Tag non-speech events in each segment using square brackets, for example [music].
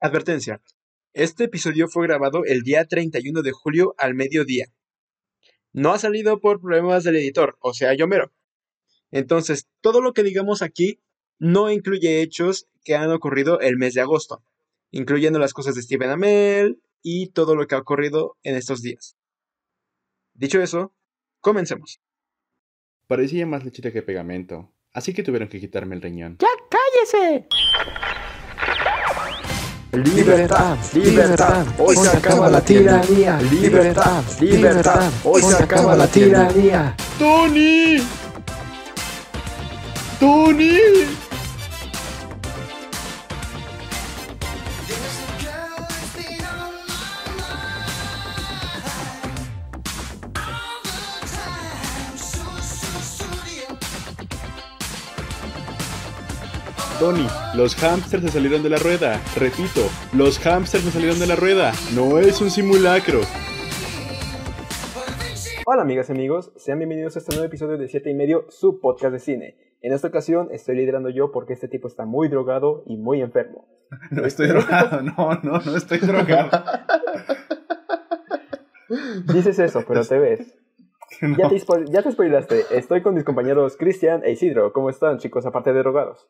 Advertencia. Este episodio fue grabado el día 31 de julio al mediodía. No ha salido por problemas del editor, o sea, yo mero. Entonces, todo lo que digamos aquí no incluye hechos que han ocurrido el mes de agosto, incluyendo las cosas de Steven Amell y todo lo que ha ocurrido en estos días. Dicho eso, comencemos. Parecía más lechita que pegamento, así que tuvieron que quitarme el riñón. ¡Ya cállese! Libertad, libertad, hoy se acaba la tiranía. Libertad, libertad, hoy se acaba la tiranía. ¡Tony! ¡Tony! Tony, los hamsters se salieron de la rueda. Repito, los hamsters se salieron de la rueda. No es un simulacro. Hola amigas y amigos, sean bienvenidos a este nuevo episodio de 7 y medio, su podcast de cine. En esta ocasión estoy liderando yo porque este tipo está muy drogado y muy enfermo. [laughs] No estoy drogado, [laughs] no, no, no estoy drogado. [laughs] Dices eso, pero te ves. No. Ya, te, ya te spoilaste. Estoy con mis compañeros Cristian e Isidro. ¿Cómo están, chicos, aparte de drogados?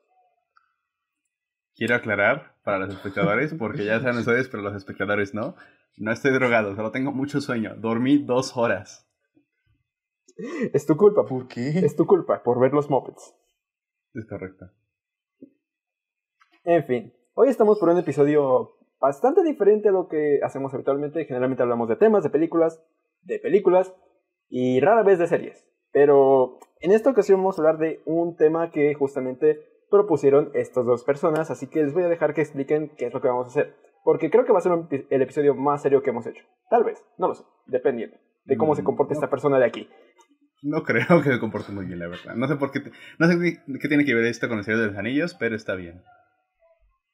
Quiero aclarar para los espectadores, porque ya saben [laughs] ustedes, pero los espectadores no. No estoy drogado, solo tengo mucho sueño. Dormí dos horas. Es tu culpa. ¿Por qué? Es tu culpa por ver los Muppets. Es correcto. En fin, hoy estamos por un episodio bastante diferente a lo que hacemos habitualmente. Generalmente hablamos de temas, de películas, de películas y rara vez de series. Pero en esta ocasión vamos a hablar de un tema que justamente propusieron estas dos personas, así que les voy a dejar que expliquen qué es lo que vamos a hacer. Porque creo que va a ser un el episodio más serio que hemos hecho. Tal vez, no lo sé, dependiendo de cómo se Mm, comporte no. esta persona de aquí. No creo que se comporte muy bien, la verdad. No sé por qué. te- No sé qué, qué tiene que ver esto con el Señor de los Anillos, pero está bien.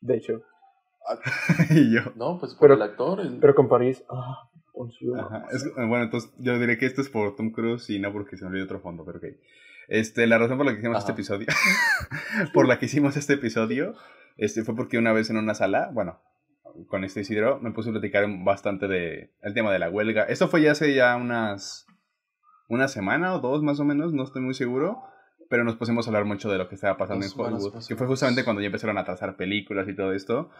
De hecho, [laughs] y yo. No, pues por Pero- el actor. el- pero con París... Ah. Ajá. Es- bueno, entonces yo diré que esto es por Tom Cruise y no porque se me olvide otro fondo, pero ok. Este, la razón por la que hicimos este Ajá. episodio, [laughs] [laughs] por la que hicimos este episodio, este, fue porque una vez en una sala, bueno, con este Isidro, me puse a platicar bastante de el tema de la huelga. Esto fue ya hace ya unas, una semana o dos más o menos, no estoy muy seguro, pero nos pusimos a hablar mucho de lo que estaba pasando en Hollywood, que fue justamente cuando ya empezaron a trazar películas y todo esto.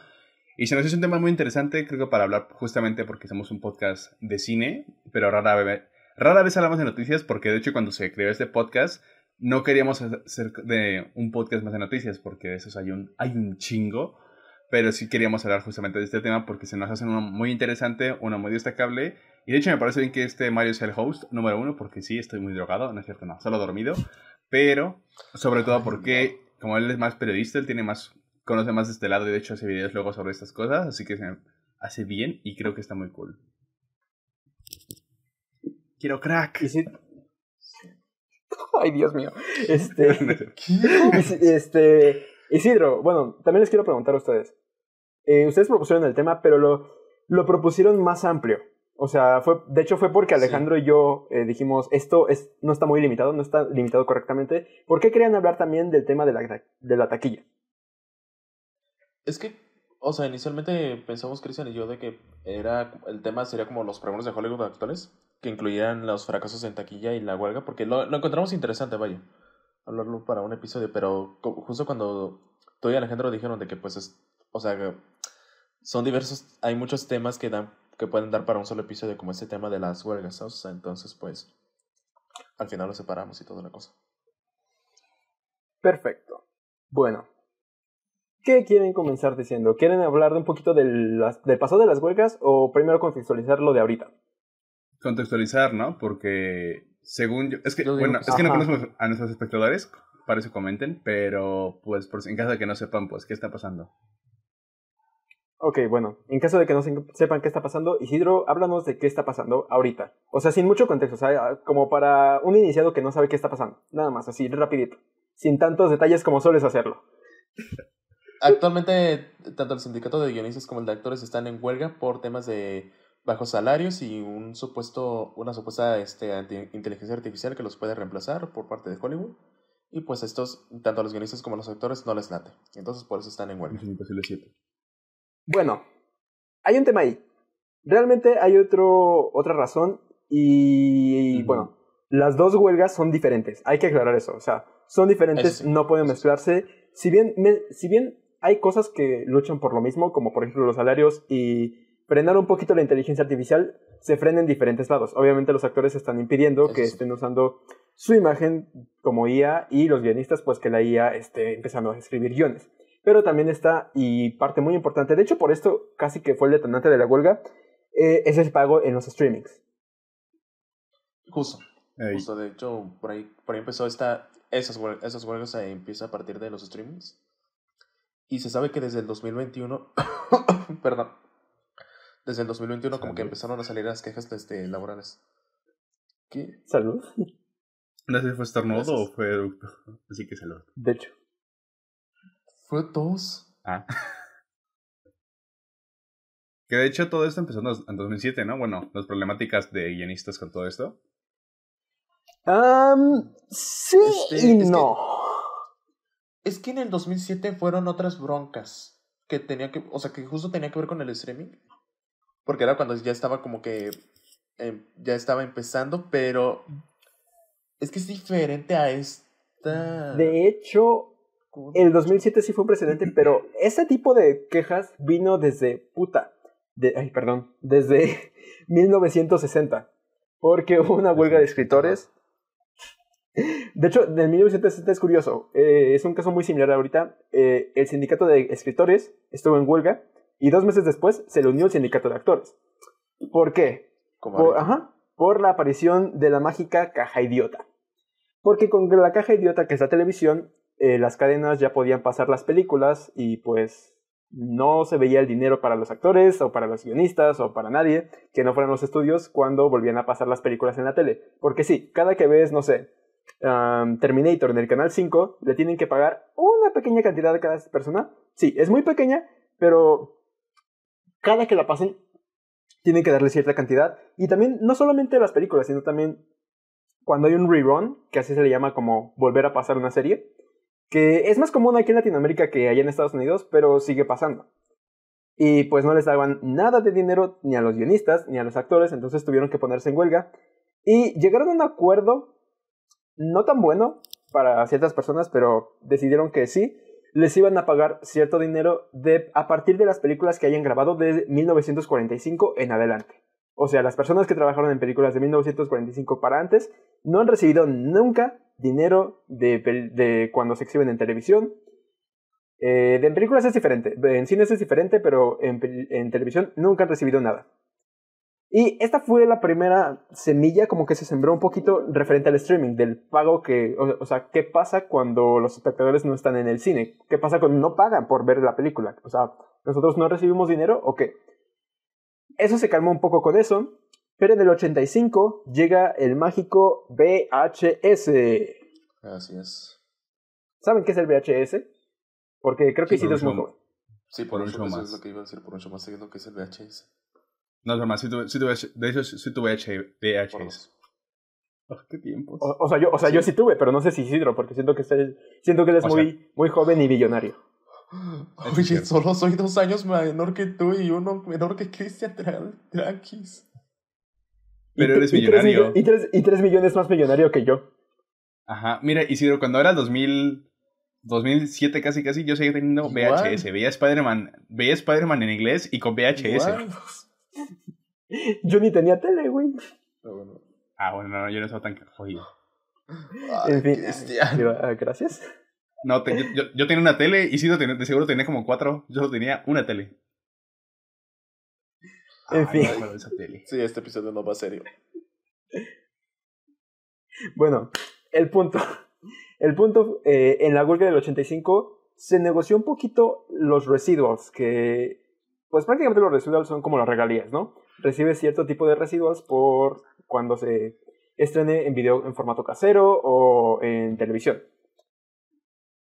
Y se nos hizo un tema muy interesante, creo que para hablar justamente porque somos un podcast de cine, pero rara vez, rara vez hablamos de noticias porque de hecho cuando se creó este podcast no queríamos hacer de un podcast más de noticias porque de esos hay un, hay un chingo, pero sí queríamos hablar justamente de este tema porque se nos hace uno muy interesante, uno muy destacable y de hecho me parece bien que este Mario sea el host número uno porque sí, estoy muy drogado, no es cierto, no, solo dormido, pero sobre todo porque como él es más periodista, él tiene más conoce más de este lado y de hecho hace videos luego sobre estas cosas, así que se me hace bien y creo que está muy cool. Quiero crack. Y si- [laughs] Ay, Dios mío. [laughs] Este, este, Isidro, bueno, también les quiero preguntar a ustedes. Eh, ustedes propusieron el tema, pero lo, lo propusieron más amplio. O sea, fue, de hecho fue porque Sí. Alejandro y yo eh, dijimos, esto es, no está muy limitado, no está limitado correctamente. ¿Por qué querían hablar también del tema de la, de la taquilla? Es que, o sea, inicialmente pensamos Cristian y yo de que era el tema sería como los premios de Hollywood actuales, que incluyeran los fracasos en taquilla y la huelga, porque lo, encontramos interesante, vaya, hablarlo para un episodio, pero justo cuando tú y Alejandro dijeron de que, pues, es, o sea, son diversos, hay muchos temas que dan que pueden dar para un solo episodio, como este tema de las huelgas, o sea, entonces, pues, al final lo separamos y toda la cosa. Perfecto. Bueno. ¿Qué quieren comenzar diciendo? ¿Quieren hablar de un poquito del, del pasado de las huelgas o primero contextualizar lo de ahorita? Contextualizar, ¿no? Porque según yo... Es que, Yo digo bueno, es que no conocemos a nuestros espectadores, para eso comenten, pero pues por si- en caso de que no sepan, pues, ¿qué está pasando? Ok, bueno, en caso de que no se- sepan qué está pasando, Isidro, háblanos de qué está pasando ahorita. O sea, sin mucho contexto, o sea, como para un iniciado que no sabe qué está pasando. Nada más, así, rapidito. Sin tantos detalles como sueles hacerlo. Actualmente, tanto el sindicato de guionistas como el de actores están en huelga por temas de bajos salarios y un supuesto, una supuesta este, inteligencia artificial que los puede reemplazar por parte de Hollywood. Y pues estos, tanto a los guionistas como a los actores, no les late. Entonces por eso están en huelga. Misión Imposible 7. Bueno, hay un tema ahí. Realmente hay otro, otra razón y, bueno, las dos huelgas son diferentes. Hay que aclarar eso. O sea, son diferentes, sí. no pueden mezclarse. Si bien, me- si bien hay cosas que luchan por lo mismo, como por ejemplo los salarios y frenar un poquito la inteligencia artificial, se frena en diferentes lados. Obviamente los actores están impidiendo Eso que sí. estén usando su imagen como IA y los guionistas pues que la IA esté empezando a escribir guiones. Pero también está, y parte muy importante, de hecho por esto casi que fue el detonante de la huelga, eh, es el pago en los streamings. Justo. Justo, de hecho, por ahí, por ahí empezó esta, esas, esas huelgas se empieza a partir de los streamings. Y se sabe que desde el 2021, [coughs] perdón, desde el 2021 como que Salud. empezaron a salir las quejas este, laborales. ¿Qué? Salud. No sé si fue estornudo o fue eructo. Así que salud. De hecho. Fue tos. Ah. [laughs] Que de hecho todo esto empezó en dos- en 2007, ¿no? Bueno, las problemáticas de guionistas con todo esto. Am, sí Este, y es que- no. Es que en el 2007 fueron otras broncas que tenía que, o sea, que justo tenía que ver con el streaming. Porque era cuando ya estaba como que em, ya estaba empezando, pero es que es diferente a esta. De hecho, el 2007 sí fue un precedente, [clears throat] pero ese tipo de quejas vino desde puta. De, ay, perdón. Desde [laughs] 1960. Porque hubo una huelga de escritores. De hecho, en 1960 es curioso. eh, es un caso muy similar ahorita. eh, el sindicato de escritores estuvo en huelga y dos meses después se le unió el sindicato de actores. ¿Por qué? Por, ajá, por la aparición de la mágica caja idiota. Porque con la caja idiota, que es la televisión, eh, las cadenas ya podían pasar las películas y pues no se veía el dinero para los actores o para los guionistas o para nadie que no fueran los estudios cuando volvían a pasar las películas en la tele. Porque sí, cada que ves, no sé, um, Terminator en el canal 5, le tienen que pagar una pequeña cantidad a cada persona. Sí, es muy pequeña, pero cada que la pasen tienen que darle cierta cantidad. Y también, no solamente las películas, sino también cuando hay un rerun, que así se le llama como volver a pasar una serie, que es más común aquí en Latinoamérica que allá en Estados Unidos, pero sigue pasando. Y pues no les daban nada de dinero ni a los guionistas ni a los actores, entonces tuvieron que ponerse en huelga. Y llegaron a un acuerdo no tan bueno para ciertas personas, pero decidieron que sí, les iban a pagar cierto dinero de, a partir de las películas que hayan grabado de 1945 en adelante. O sea, las personas que trabajaron en películas de 1945 para antes no han recibido nunca dinero de, cuando se exhiben en televisión. Eh, en películas es diferente, en cines es diferente, pero en televisión nunca han recibido nada. Y esta fue la primera semilla como que se sembró un poquito referente al streaming, del pago que, o, o sea, ¿qué pasa cuando los espectadores no están en el cine? ¿Qué pasa cuando no pagan por ver la película? O sea, ¿nosotros no recibimos dinero o qué? Eso se calmó un poco con eso, pero en el 85 llega el mágico VHS. Así es. ¿Saben qué es el VHS? Porque creo que Sí, sí, por es muy joven. Sí, por, Por un eso, show eso más. es lo que iba a decir, por un show más seguido que es el VHS. No, es broma, sí tuve, sí tuve, de hecho, sí tuve VHS. Oh, qué tiempos. O, o sea, yo, o sea yo sí tuve, pero no sé si Isidro, porque siento que, está- siento que él es O muy, muy joven y billonario. Oye, cierto. solo soy dos años menor que tú y uno menor que Cristian Tra- Tranquis. Pero Y eres millonario. millo- Y tres, y tres millones más millonario que yo. Ajá, mira, Isidro, cuando era 2000, 2007 casi casi, yo seguía teniendo Igual. VHS. Veía Spider-Man veía Spider-Man en inglés y con VHS. [laughs] Yo ni tenía tele, güey. Pero bueno. Ah, bueno, no, yo no estaba tan jodido. Ay, En fin. Digo, ah, gracias. No, te- yo, yo- yo tenía una tele, Isidro tenía- de seguro tenía como cuatro. Yo solo tenía una tele. En Ah, fin. no esa tele. Sí, este episodio no va serio. Bueno, el punto. El punto, eh, en la huelga del 85 se negoció un poquito los residuos, que pues prácticamente los residuos son como las regalías, ¿no? Recibes cierto tipo de residuos por cuando se estrene en video en formato casero o en televisión.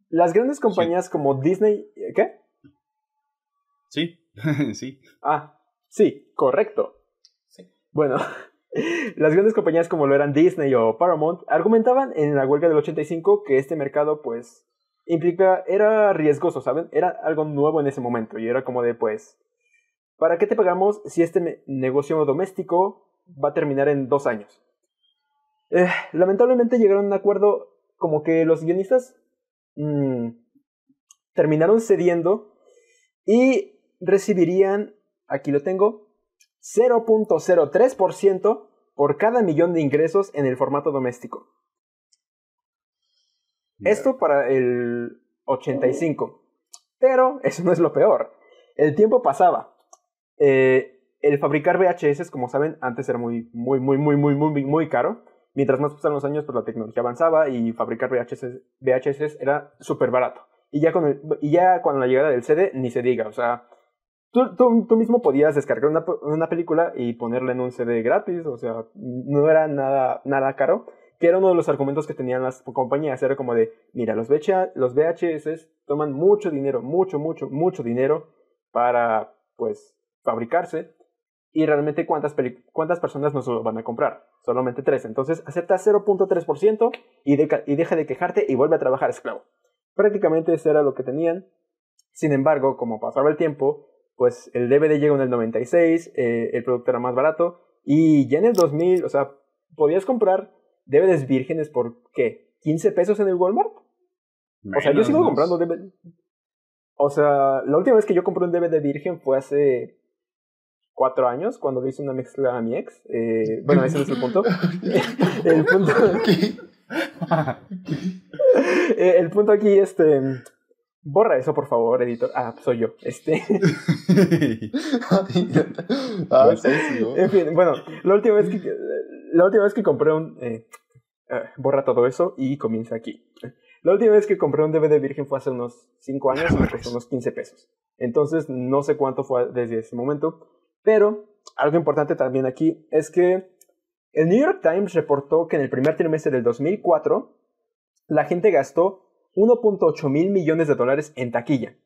Las grandes compañías como Disney, ¿qué? Sí, [laughs] sí. Ah, sí, correcto. Sí. Bueno, [laughs] las grandes compañías como lo eran Disney o Paramount argumentaban en la huelga del 85 que este mercado pues implica, era riesgoso, ¿saben? Era algo nuevo en ese momento y era como de, pues, ¿para qué te pagamos si este negocio doméstico va a terminar en dos años? Eh, lamentablemente llegaron a un acuerdo como que los guionistas mm, terminaron cediendo y recibirían, aquí lo tengo, 0.03% por cada millón de ingresos en el formato doméstico. Esto para el 85. Pero eso no es lo peor. El tiempo pasaba. Eh, el fabricar VHS, como saben, antes era muy, muy, muy, muy, muy, muy, muy caro. Mientras más pasaban los años, pues la tecnología avanzaba y fabricar VHS, VHS era súper barato. Y ya, con y ya con la llegada del CD, ni se diga. O sea, tú, tú, tú mismo podías descargar una, una película y ponerla en un CD gratis. O sea, no era nada, nada caro que era uno de los argumentos que tenían las compañías, era como de, mira, los, VH los VHS toman mucho dinero, mucho, mucho, mucho dinero para, pues, fabricarse, y realmente cuántas, cuántas personas nos lo van a comprar, solamente tres, entonces acepta 0.3% y, y deja de quejarte y vuelve a trabajar esclavo. Prácticamente eso era lo que tenían, sin embargo, como pasaba el tiempo, pues el DVD llegó en el 96, eh, el producto era más barato, y ya en el 2000, o sea, podías comprar DVDs vírgenes por, ¿qué? ¿15 pesos en el Walmart? O sea, yo sigo comprando DVD. O sea, la última vez que yo compré un DVD virgen fue hace cuatro años, cuando le hice una mezcla a mi ex. Eh, bueno, ese no es el punto. [laughs] el punto, eh, el punto aquí, este... Borra eso, por favor, editor. Ah, soy yo. Este... [laughs] ah, sí, sí, ¿no? En fin, bueno, la última vez que, la última vez que compré un... eh, eh, borra todo eso y comienza aquí. La última vez que compré un DVD virgen fue hace unos 5 años y me costó unos 15 pesos. Entonces, no sé cuánto fue desde ese momento. Pero, algo importante también aquí es que el New York Times reportó que en el primer trimestre del 2004, la gente gastó 1.8 mil millones de dólares en taquilla.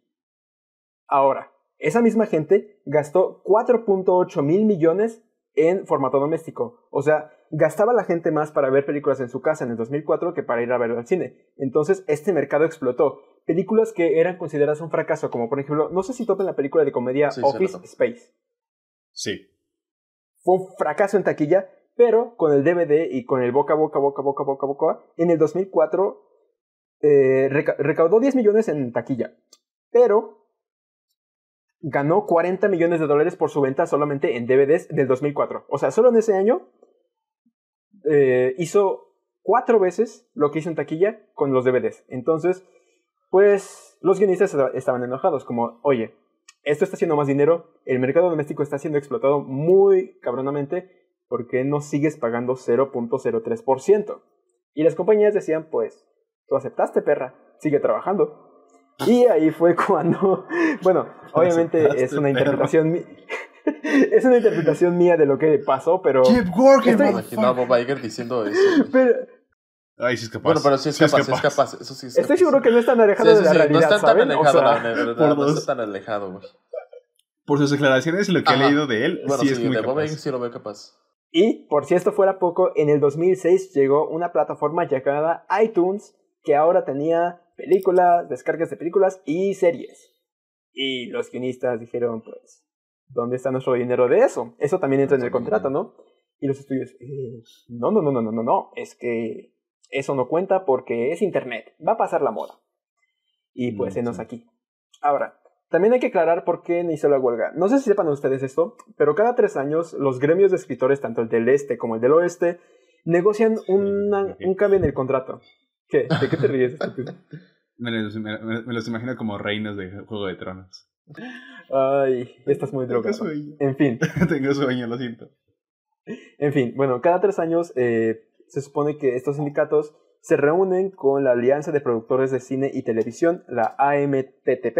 Ahora, esa misma gente gastó 4.8 mil millones en formato doméstico. O sea, gastaba la gente más para ver películas en su casa en el 2004 que para ir a verlo al cine. Entonces, este mercado explotó. Películas que eran consideradas un fracaso, como por ejemplo, no sé si topen la película de comedia Sí, Office. Space. Sí. Fue un fracaso en taquilla, pero con el DVD y con el boca boca, boca, boca, boca, boca, en el 2004 eh, reca- recaudó 10 millones en taquilla, pero ganó 40 millones de dólares por su venta solamente en DVDs del 2004. O sea, solo en ese año eh, hizo cuatro veces lo que hizo en taquilla con los DVDs. Entonces, pues los guionistas esta- estaban enojados, como, oye, esto está haciendo más dinero, el mercado doméstico está siendo explotado muy cabronamente, ¿por qué no sigues pagando 0.03%? Y las compañías decían, pues, tú aceptaste, perra, sigue trabajando. Y ahí fue [laughs] cuando, bueno, obviamente es una interpretación mi- [laughs] es una interpretación mía de lo que pasó, pero Keep working, Estoy- Me imaginaba a Bob Iger diciendo eso. pero Ay, sí es capaz. Bueno, pero sí es Sí capaz, sí es capaz. Eso sí es estoy capaz. seguro que no es tan alejado Sí, sí, de la sí, no realidad, está tan ¿saben? O alejado, sea, la verdad, por no dos. está tan alejado, güey. Por sus declaraciones y lo que Ajá. he leído de él, Bueno, sí, sí, es muy de capaz. Sí lo veo capaz. Y, por si esto fuera poco, en el 2006 llegó una plataforma llamada iTunes que ahora tenía películas, descargas de películas y series. Y los guionistas dijeron, pues, ¿dónde está nuestro dinero de eso? Eso también entra en el contrato, ¿no? Y los estudios, eh, no, no, no, no, no, no, no, es que eso no cuenta porque es Internet, va a pasar la moda. Y pues, Mm, enos sí. aquí. Ahora, también hay que aclarar por qué inició la huelga. No sé si sepan ustedes esto, pero cada tres años los gremios de escritores, tanto el del este como el del oeste, negocian una- un cambio en el contrato. ¿Qué? ¿De qué te ríes? [laughs] estúpido? Me los, me- me- me los imagino como reinos de Juego de Tronos. Ay, estás muy Tengo drogado. sueño. En fin, [laughs] Tengo sueño, lo siento. en fin, bueno, cada tres años eh, se supone que estos sindicatos se reúnen con la Alianza de Productores de Cine y Televisión, la AMTTP,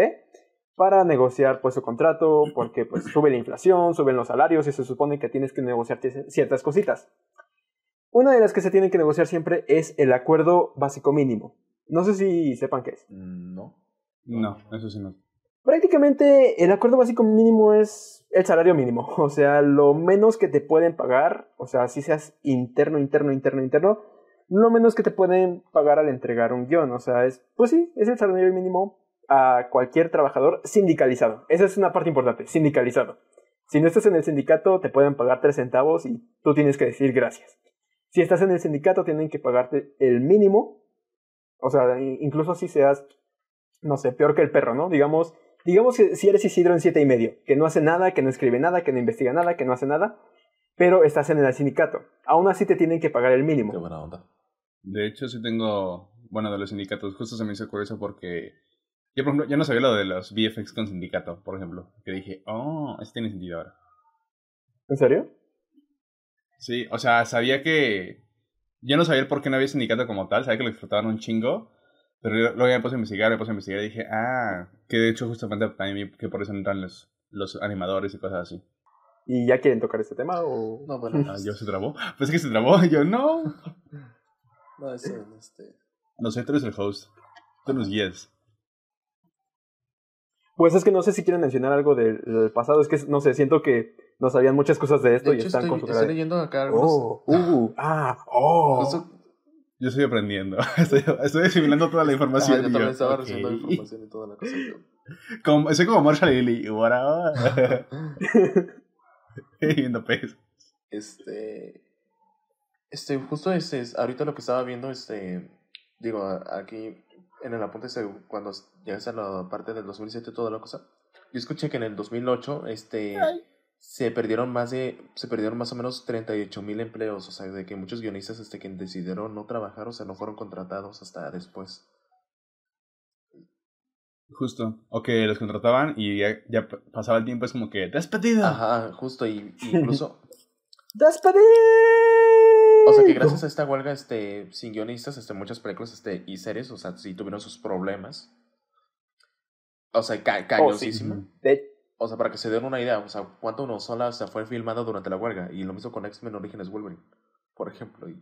para negociar pues su contrato, porque pues [clears throat] sube la inflación, suben los salarios y se supone que tienes que negociar ci- ciertas cositas. Una de las que se tienen que negociar siempre es el acuerdo básico mínimo. No sé si sepan qué es. Mm, No. No, eso sí no. Prácticamente el acuerdo básico mínimo es el salario mínimo, [laughs] o sea, lo menos que te pueden pagar, o sea, si seas interno, interno, interno, interno, lo menos que te pueden pagar al entregar un guion. O sea, es, pues sí, es el salario mínimo a cualquier trabajador sindicalizado. Esa es una parte importante, sindicalizado. Si no estás en el sindicato, te pueden pagar tres centavos y tú tienes que decir gracias. Si estás en el sindicato, tienen que pagarte el mínimo. O sea, incluso si seas, no sé, peor que el perro, ¿no? Digamos, digamos que si eres Isidro en siete y medio, que no hace nada, que no escribe nada, que no investiga nada, que no hace nada, pero estás en el sindicato. Aún así te tienen que pagar el mínimo. Qué buena onda. De hecho, sí tengo, bueno, de los sindicatos, justo se me hizo curioso porque yo, por ejemplo, ya no sabía lo de los VFX con sindicato, por ejemplo. Que dije, oh, eso tiene sentido ahora. ¿En serio? Sí, o sea, sabía que. Yo no sabía por qué no había sindicato como tal, sabía que lo explotaban un chingo. Pero luego ya me puse a investigar, me puse a investigar y dije, ah, que de hecho justamente también que por eso entran los, los animadores y cosas así. ¿Y ya quieren tocar este tema o...? No, bueno. Ah, ¿Yo se trabó? Pues es que se trabó, [laughs] yo no. No, es este... No sé, tú eres el host. Tú nos guías. Pues es que no sé si quieren mencionar algo del, pasado. Es que, no sé, siento que no sabían muchas cosas de esto De y hecho, están estoy, con su estoy leyendo acá algunos... Oh, uh, ah, oh. Justo- Yo estoy aprendiendo. [laughs] Estoy, estoy asimilando toda la información. yo y también yo, estaba ok. recibiendo información y toda la cosa. yo- Como, soy como Marshall y up? [laughs] [laughs] Viendo pez. Este. Este, justo este, es- ahorita lo que estaba viendo, este. Digo, aquí en el apunte, este, cuando llegas a la parte del 2007, toda la cosa. Yo escuché que en el 2008, este. Se perdieron más de. Se perdieron más o menos 38 mil empleos. O sea, de que muchos guionistas, este, que decidieron no trabajar, o sea, no fueron contratados hasta después. Justo. O que los contrataban y ya, pasaba el tiempo, es como que despedido. Ajá, justo, y y [laughs] incluso. ¡Despedido! O sea que gracias a esta huelga, este, sin guionistas, este, muchas películas, este, y series, o sea, sí tuvieron sus problemas. O sea, ca. De- O sea, para que se den una idea, o sea, cuánto uno sola se fue filmada durante la huelga. Y lo mismo con X-Men Orígenes Wolverine, por ejemplo. Y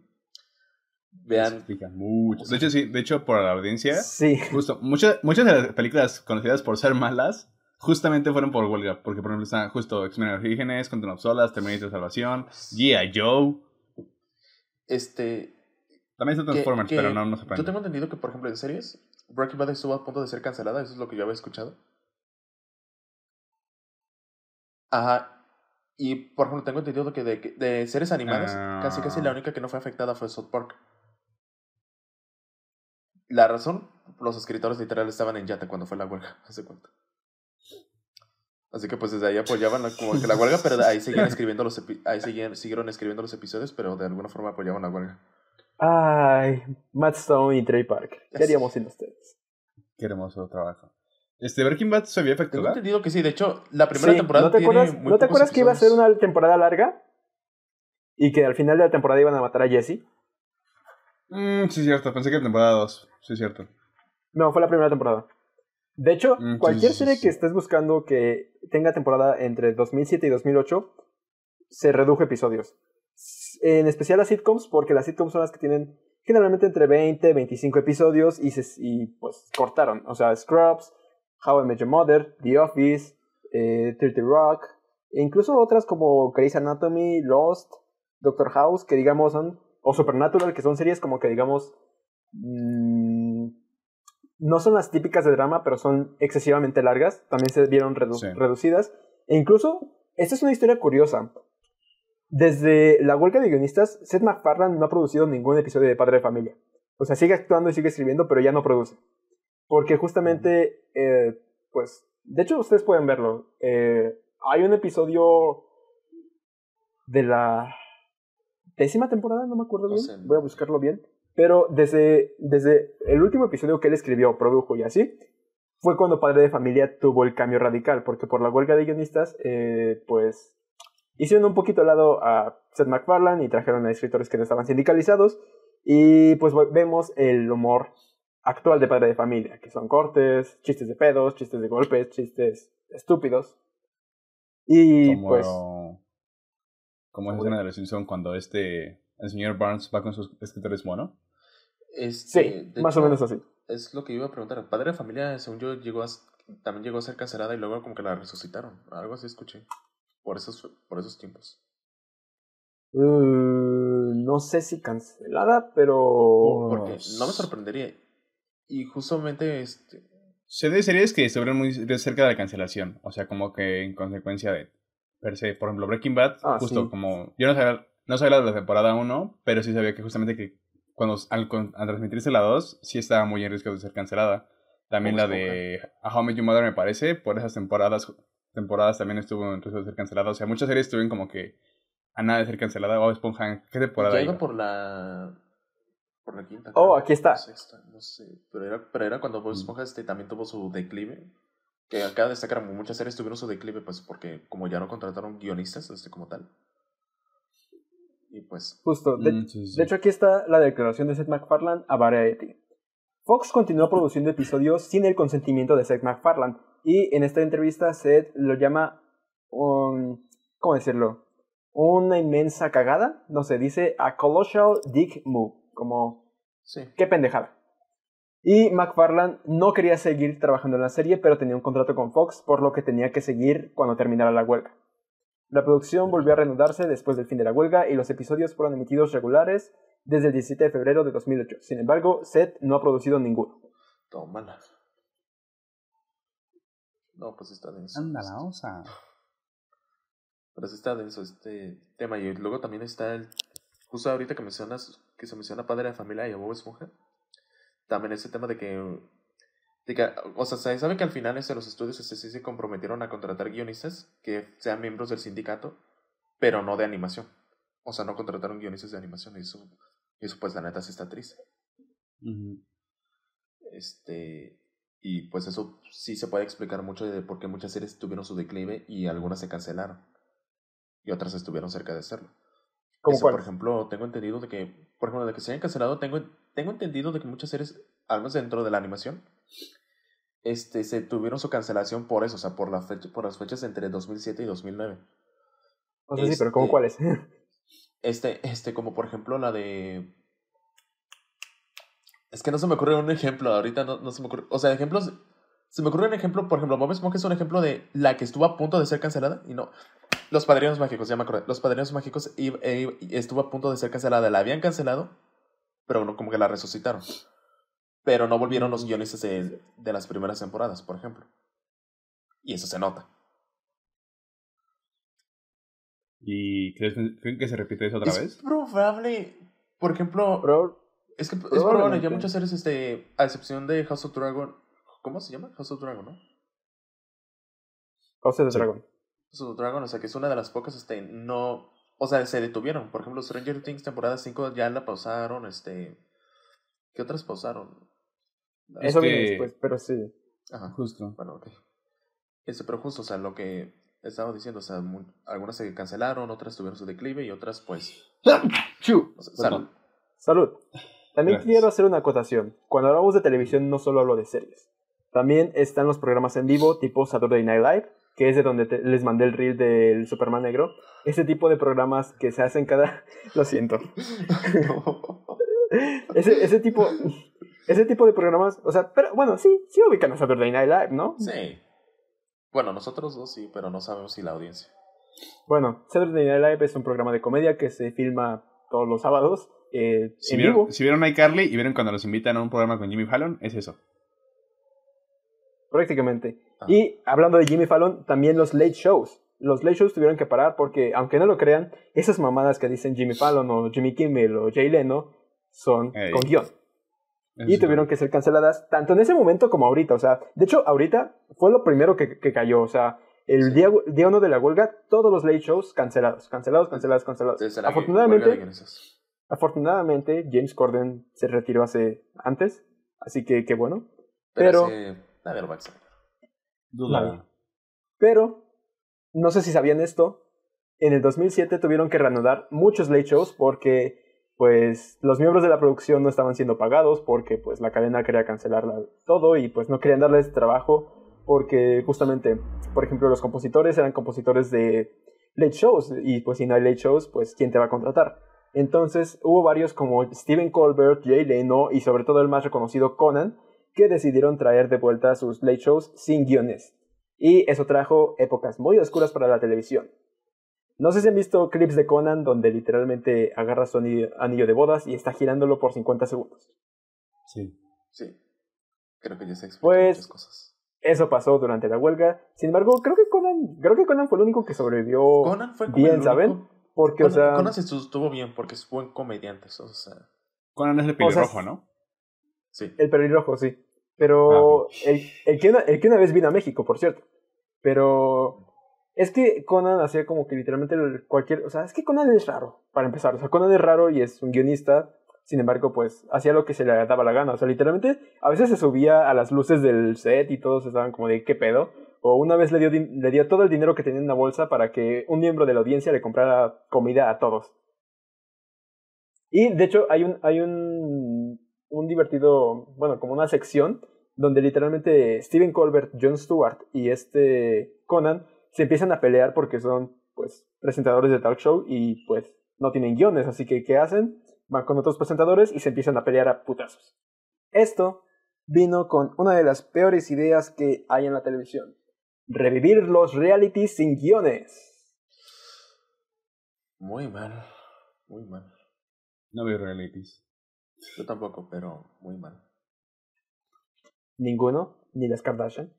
vean, Explica mucho. De hecho, sí, de hecho, por la audiencia, Sí. justo, muchas, muchas de las películas conocidas por ser malas, justamente fueron por huelga. Porque, por ejemplo, están justo X-Men Orígenes, Contra las Solas, Terminator Salvación, G.I. Joe. este, También está que- Transformers, que pero no, no se Yo tengo entendido que, por ejemplo, en series, Breaking Bad estuvo a punto de ser cancelada, eso es lo que yo había escuchado. Ajá. Y, por ejemplo, tengo entendido que de, de series animadas, casi casi la Ah. única que no fue afectada fue South Park. La razón, los escritores literal estaban en yate cuando fue la huelga, [laughs] hace cuenta. Así que pues desde ahí apoyaban la- como que la huelga, pero ahí seguían escribiendo los epi- ahí seguían, siguieron escribiendo los episodios, pero de alguna forma apoyaban la huelga. Ay, Matt Stone y Trey Parker. ¿Qué haríamos sin ustedes? Qué hermoso trabajo. Este, Breaking Bad se había Tengo efectuado. entendido que sí, de hecho, la primera Sí, temporada ¿No te tiene acuerdas, muy ¿no te acuerdas que iba a ser una temporada larga? Y que al final de la temporada iban a matar a Jesse. Mm, sí, cierto. Pensé que era temporada 2. Sí, cierto. No, fue la primera temporada. De hecho, Mm, cualquier sí, serie sí. que estés buscando que tenga temporada entre 2007 y 2008, se redujo episodios. En especial las sitcoms, porque las sitcoms son las que tienen generalmente entre 20 25 episodios y, se, y pues cortaron. O sea, Scrubs, How I Met Your Mother, The Office, eh, 30 Rock, e incluso otras como Grey's Anatomy, Lost, Doctor House, que digamos son, o Supernatural, que son series como que digamos, mm, no son las típicas de drama, pero son excesivamente largas, también se vieron redu- Sí. reducidas. E incluso, esta es una historia curiosa. Desde la huelga de guionistas, Seth MacFarlane no ha producido ningún episodio de Padre de Familia. O sea, sigue actuando y sigue escribiendo, pero ya no produce. Porque justamente, eh, pues, de hecho ustedes pueden verlo. Eh, hay un episodio de la décima temporada, no me acuerdo bien. Voy a buscarlo bien. Pero desde, desde el último episodio que él escribió, produjo y así, fue cuando Padre de Familia tuvo el cambio radical, porque por la huelga de guionistas, eh, pues hicieron un poquito al lado a Seth MacFarlane y trajeron a escritores que no estaban sindicalizados, y pues vemos el humor actual de Padre de Familia, que son cortes, chistes de pedos, chistes de golpes, chistes estúpidos. Y Como, pues... como esa escena de los Simpson cuando este, el señor Barnes va con sus escritores mono. Este, Sí, más o menos así. Es lo que iba a preguntar. Padre de familia, según yo, llegó a, también llegó a ser cancelada y luego como que la resucitaron. Algo así escuché. Por esos, por esos tiempos. Uh, no sé si cancelada, pero... Porque no me sorprendería. Y justamente este, Se de series que estuvieron muy cerca de la cancelación. O sea, como que en consecuencia de. Per se, por ejemplo, Breaking Bad, Ah, justo sí. como. Yo no sabía, no sabía de la temporada 1, pero sí sabía que justamente que cuando al, transmitirse la 2, sí estaba muy en riesgo de ser cancelada. También la de A Met Your Mother, me parece, por esas temporadas, temporadas también estuvo en riesgo de ser cancelada. O sea, muchas series estuvieron como que a nada de ser cancelada. O Esponja, ¿en ¿qué temporada por la. Por la quinta. Oh, aquí está. Sexta, no sé. Pero era, pero era cuando Mm. Bob Esponja este, también tuvo su declive. Que acá destacar muchas series tuvieron su declive, pues porque como ya no contrataron guionistas, este, como tal. Y pues. Justo, de, Mm, sí, sí. de hecho aquí está la declaración de Seth MacFarlane a Variety. Fox continuó produciendo episodios sin el consentimiento de Seth MacFarlane y en esta entrevista Seth lo llama un... ¿cómo decirlo? Una inmensa cagada, no sé, dice a colossal dick move, como Sí. qué pendejada. Y McFarlane no quería seguir trabajando en la serie, pero tenía un contrato con Fox, por lo que tenía que seguir cuando terminara la huelga. La producción volvió a reanudarse después del fin de la huelga y los episodios fueron emitidos regulares desde el 17 de febrero de 2008. Sin embargo, Seth no ha producido ninguno. Tómala. No, pues está denso. Anda la osa. Pero sí está denso este tema. Y luego también está el. Justo ahorita que mencionas, que se menciona Padre de Familia y a Bob Esponja. También ese tema de que. De que o sea, se sabe que al final este, los estudios este, sí se comprometieron a contratar guionistas que sean miembros del sindicato, pero no de animación. O sea, no contrataron guionistas de animación. Y eso, y eso pues, la neta, sí está triste. Este, y pues eso sí se puede explicar mucho de por qué muchas series tuvieron su declive y algunas se cancelaron. Y otras estuvieron cerca de hacerlo. ¿Cómo Eso, por ejemplo, tengo entendido de que, por ejemplo, de que se hayan cancelado, tengo, tengo entendido de que muchas series, al menos dentro de la animación, este, se tuvieron su cancelación por eso, o sea, por, la fecha, por las fechas entre 2007 y 2009. No sé si, pero ¿cómo este- cuáles? Este, este, como por ejemplo la de. Es que no se me ocurre un ejemplo, ahorita no, no se me ocurre. O sea, ejemplos. Se me ocurre un ejemplo, por ejemplo, Bob Esponja es un ejemplo de la que estuvo a punto de ser cancelada y no. Los Padrinos Mágicos, ya me acordé. Los Padrinos Mágicos e- estuvo a punto de ser cancelada. La habían cancelado, pero no, como que la resucitaron. Pero no volvieron los guionistas de, de las primeras temporadas, por ejemplo. Y eso se nota. ¿Y crees, creen que se repite eso otra es vez? probable, por ejemplo, Es que es probable, ya muchas series, este, a excepción de House of Dragon, ¿cómo se llama? House of Dragon, ¿no? House of the Sí. Dragon. House Dragon, o sea, que es una de las pocas, este, no, o sea, se detuvieron. Por ejemplo, Stranger Things temporada 5 ya la pausaron, este, ¿qué otras pausaron? Eso que- viene después, pero sí. Ajá, Justo. bueno, ok. Este, pero justo, o sea, lo que estaba diciendo, o sea, algunas se cancelaron, otras tuvieron su declive y otras, pues, [laughs] Chu. o sea, Perdón. Salud. También Gracias. quiero hacer una acotación. Cuando hablamos de televisión no solo hablo de series. También están los programas en vivo tipo Saturday Night Live, que es de donde te- les mandé el reel del Superman negro. Ese tipo de programas que se hacen cada... [laughs] Lo siento. [laughs] Ese, ese tipo... Ese tipo de programas, o sea, pero bueno, sí, sí ubican a Saturday Night Live, ¿no? sí. Bueno, nosotros dos sí, pero no sabemos si la audiencia. Bueno, Saturday Night Live es un programa de comedia que se filma todos los sábados eh, Si en vieron, vivo. si vieron iCarly y vieron cuando los invitan a un programa con Jimmy Fallon, es eso. prácticamente. Ah. Y hablando de Jimmy Fallon, también los late shows. Los late shows tuvieron que parar porque, aunque no lo crean, esas mamadas que dicen Jimmy Fallon o Jimmy Kimmel o Jay Leno son con guion. Y tuvieron que ser canceladas tanto en ese momento como ahorita. O sea, de hecho, ahorita fue lo primero que, que cayó. O sea, el Sí. día, día uno de la huelga, todos los late shows cancelados, cancelados, cancelados, cancelados. Afortunadamente, afortunadamente, James Corden se retiró hace antes. Así que qué bueno. Pero, a extrañar. Duda. Pero, no sé si sabían esto, en el 2007 tuvieron que reanudar muchos late shows porque, pues, los miembros de la producción no estaban siendo pagados porque, pues, la cadena quería cancelar todo y, pues, no querían darles trabajo porque, justamente, por ejemplo, los compositores eran compositores de late shows y, pues, si no hay late shows, pues, ¿quién te va a contratar? Entonces, hubo varios como Stephen Colbert, Jay Leno y, sobre todo, el más reconocido Conan, que decidieron traer de vuelta sus late shows sin guiones. Y eso trajo épocas muy oscuras para la televisión. No sé si han visto clips de Conan donde literalmente agarra su anillo, anillo de bodas y está girándolo por 50 segundos. Sí. Sí. Creo que ya se Pues- muchas cosas. Eso pasó durante la huelga. Sin embargo, creo que Conan, creo que Conan fue el único que sobrevivió Conan fue como bien, el único- ¿saben? Porque, Conan, o sea, Conan se estuvo bien porque es buen comediante. O sea, Conan es el O sea, pelirrojo, ¿no? Sí. el pelirrojo, sí. Pero Ah, el, el, que una, el que una vez vino a México, por cierto. Pero es que Conan hacía como que literalmente cualquier... O sea, es que Conan es raro, para empezar. O sea, Conan es raro y es un guionista. Sin embargo, pues hacía lo que se le daba la gana. O sea, literalmente a veces se subía a las luces del set y todos estaban como de ¿qué pedo? O una vez le dio, le dio todo el dinero que tenía en una bolsa para que un miembro de la audiencia le comprara comida a todos. Y de hecho hay un, hay un, un divertido, bueno, como una sección donde literalmente Steven Colbert, Jon Stewart y este Conan se empiezan a pelear porque son pues presentadores de talk show y pues no tienen guiones, así que ¿qué hacen? Van con otros presentadores y se empiezan a pelear a putazos. Esto vino con una de las peores ideas que hay en la televisión. Revivir los realities sin guiones. Muy mal. Muy mal. No veo realities. Yo tampoco, pero muy mal. Ninguno, ni las Kardashian.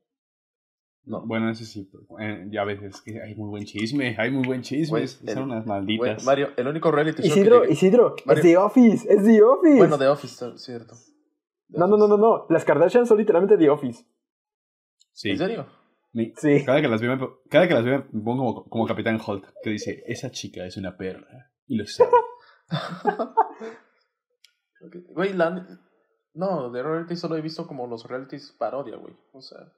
No. Bueno, eso sí. eh, ya a veces que hay muy buen chisme. Hay muy buen chisme. Son el- unas malditas. Mario, el único reality show Isidro, que Isidro, Mario. es The Office, es The Office. Bueno, The Office, es cierto. The No, no, no, no, no. Las Kardashian son literalmente The Office. sí. ¿En serio? Mi- Sí. Cada que las veo, me- cada que las veo me pongo como, como Capitán Holt, que dice, esa chica es una perra. Y lo sabe. [laughs] Güey, la... No, de reality solo he visto como los realities parodia, güey. O sea,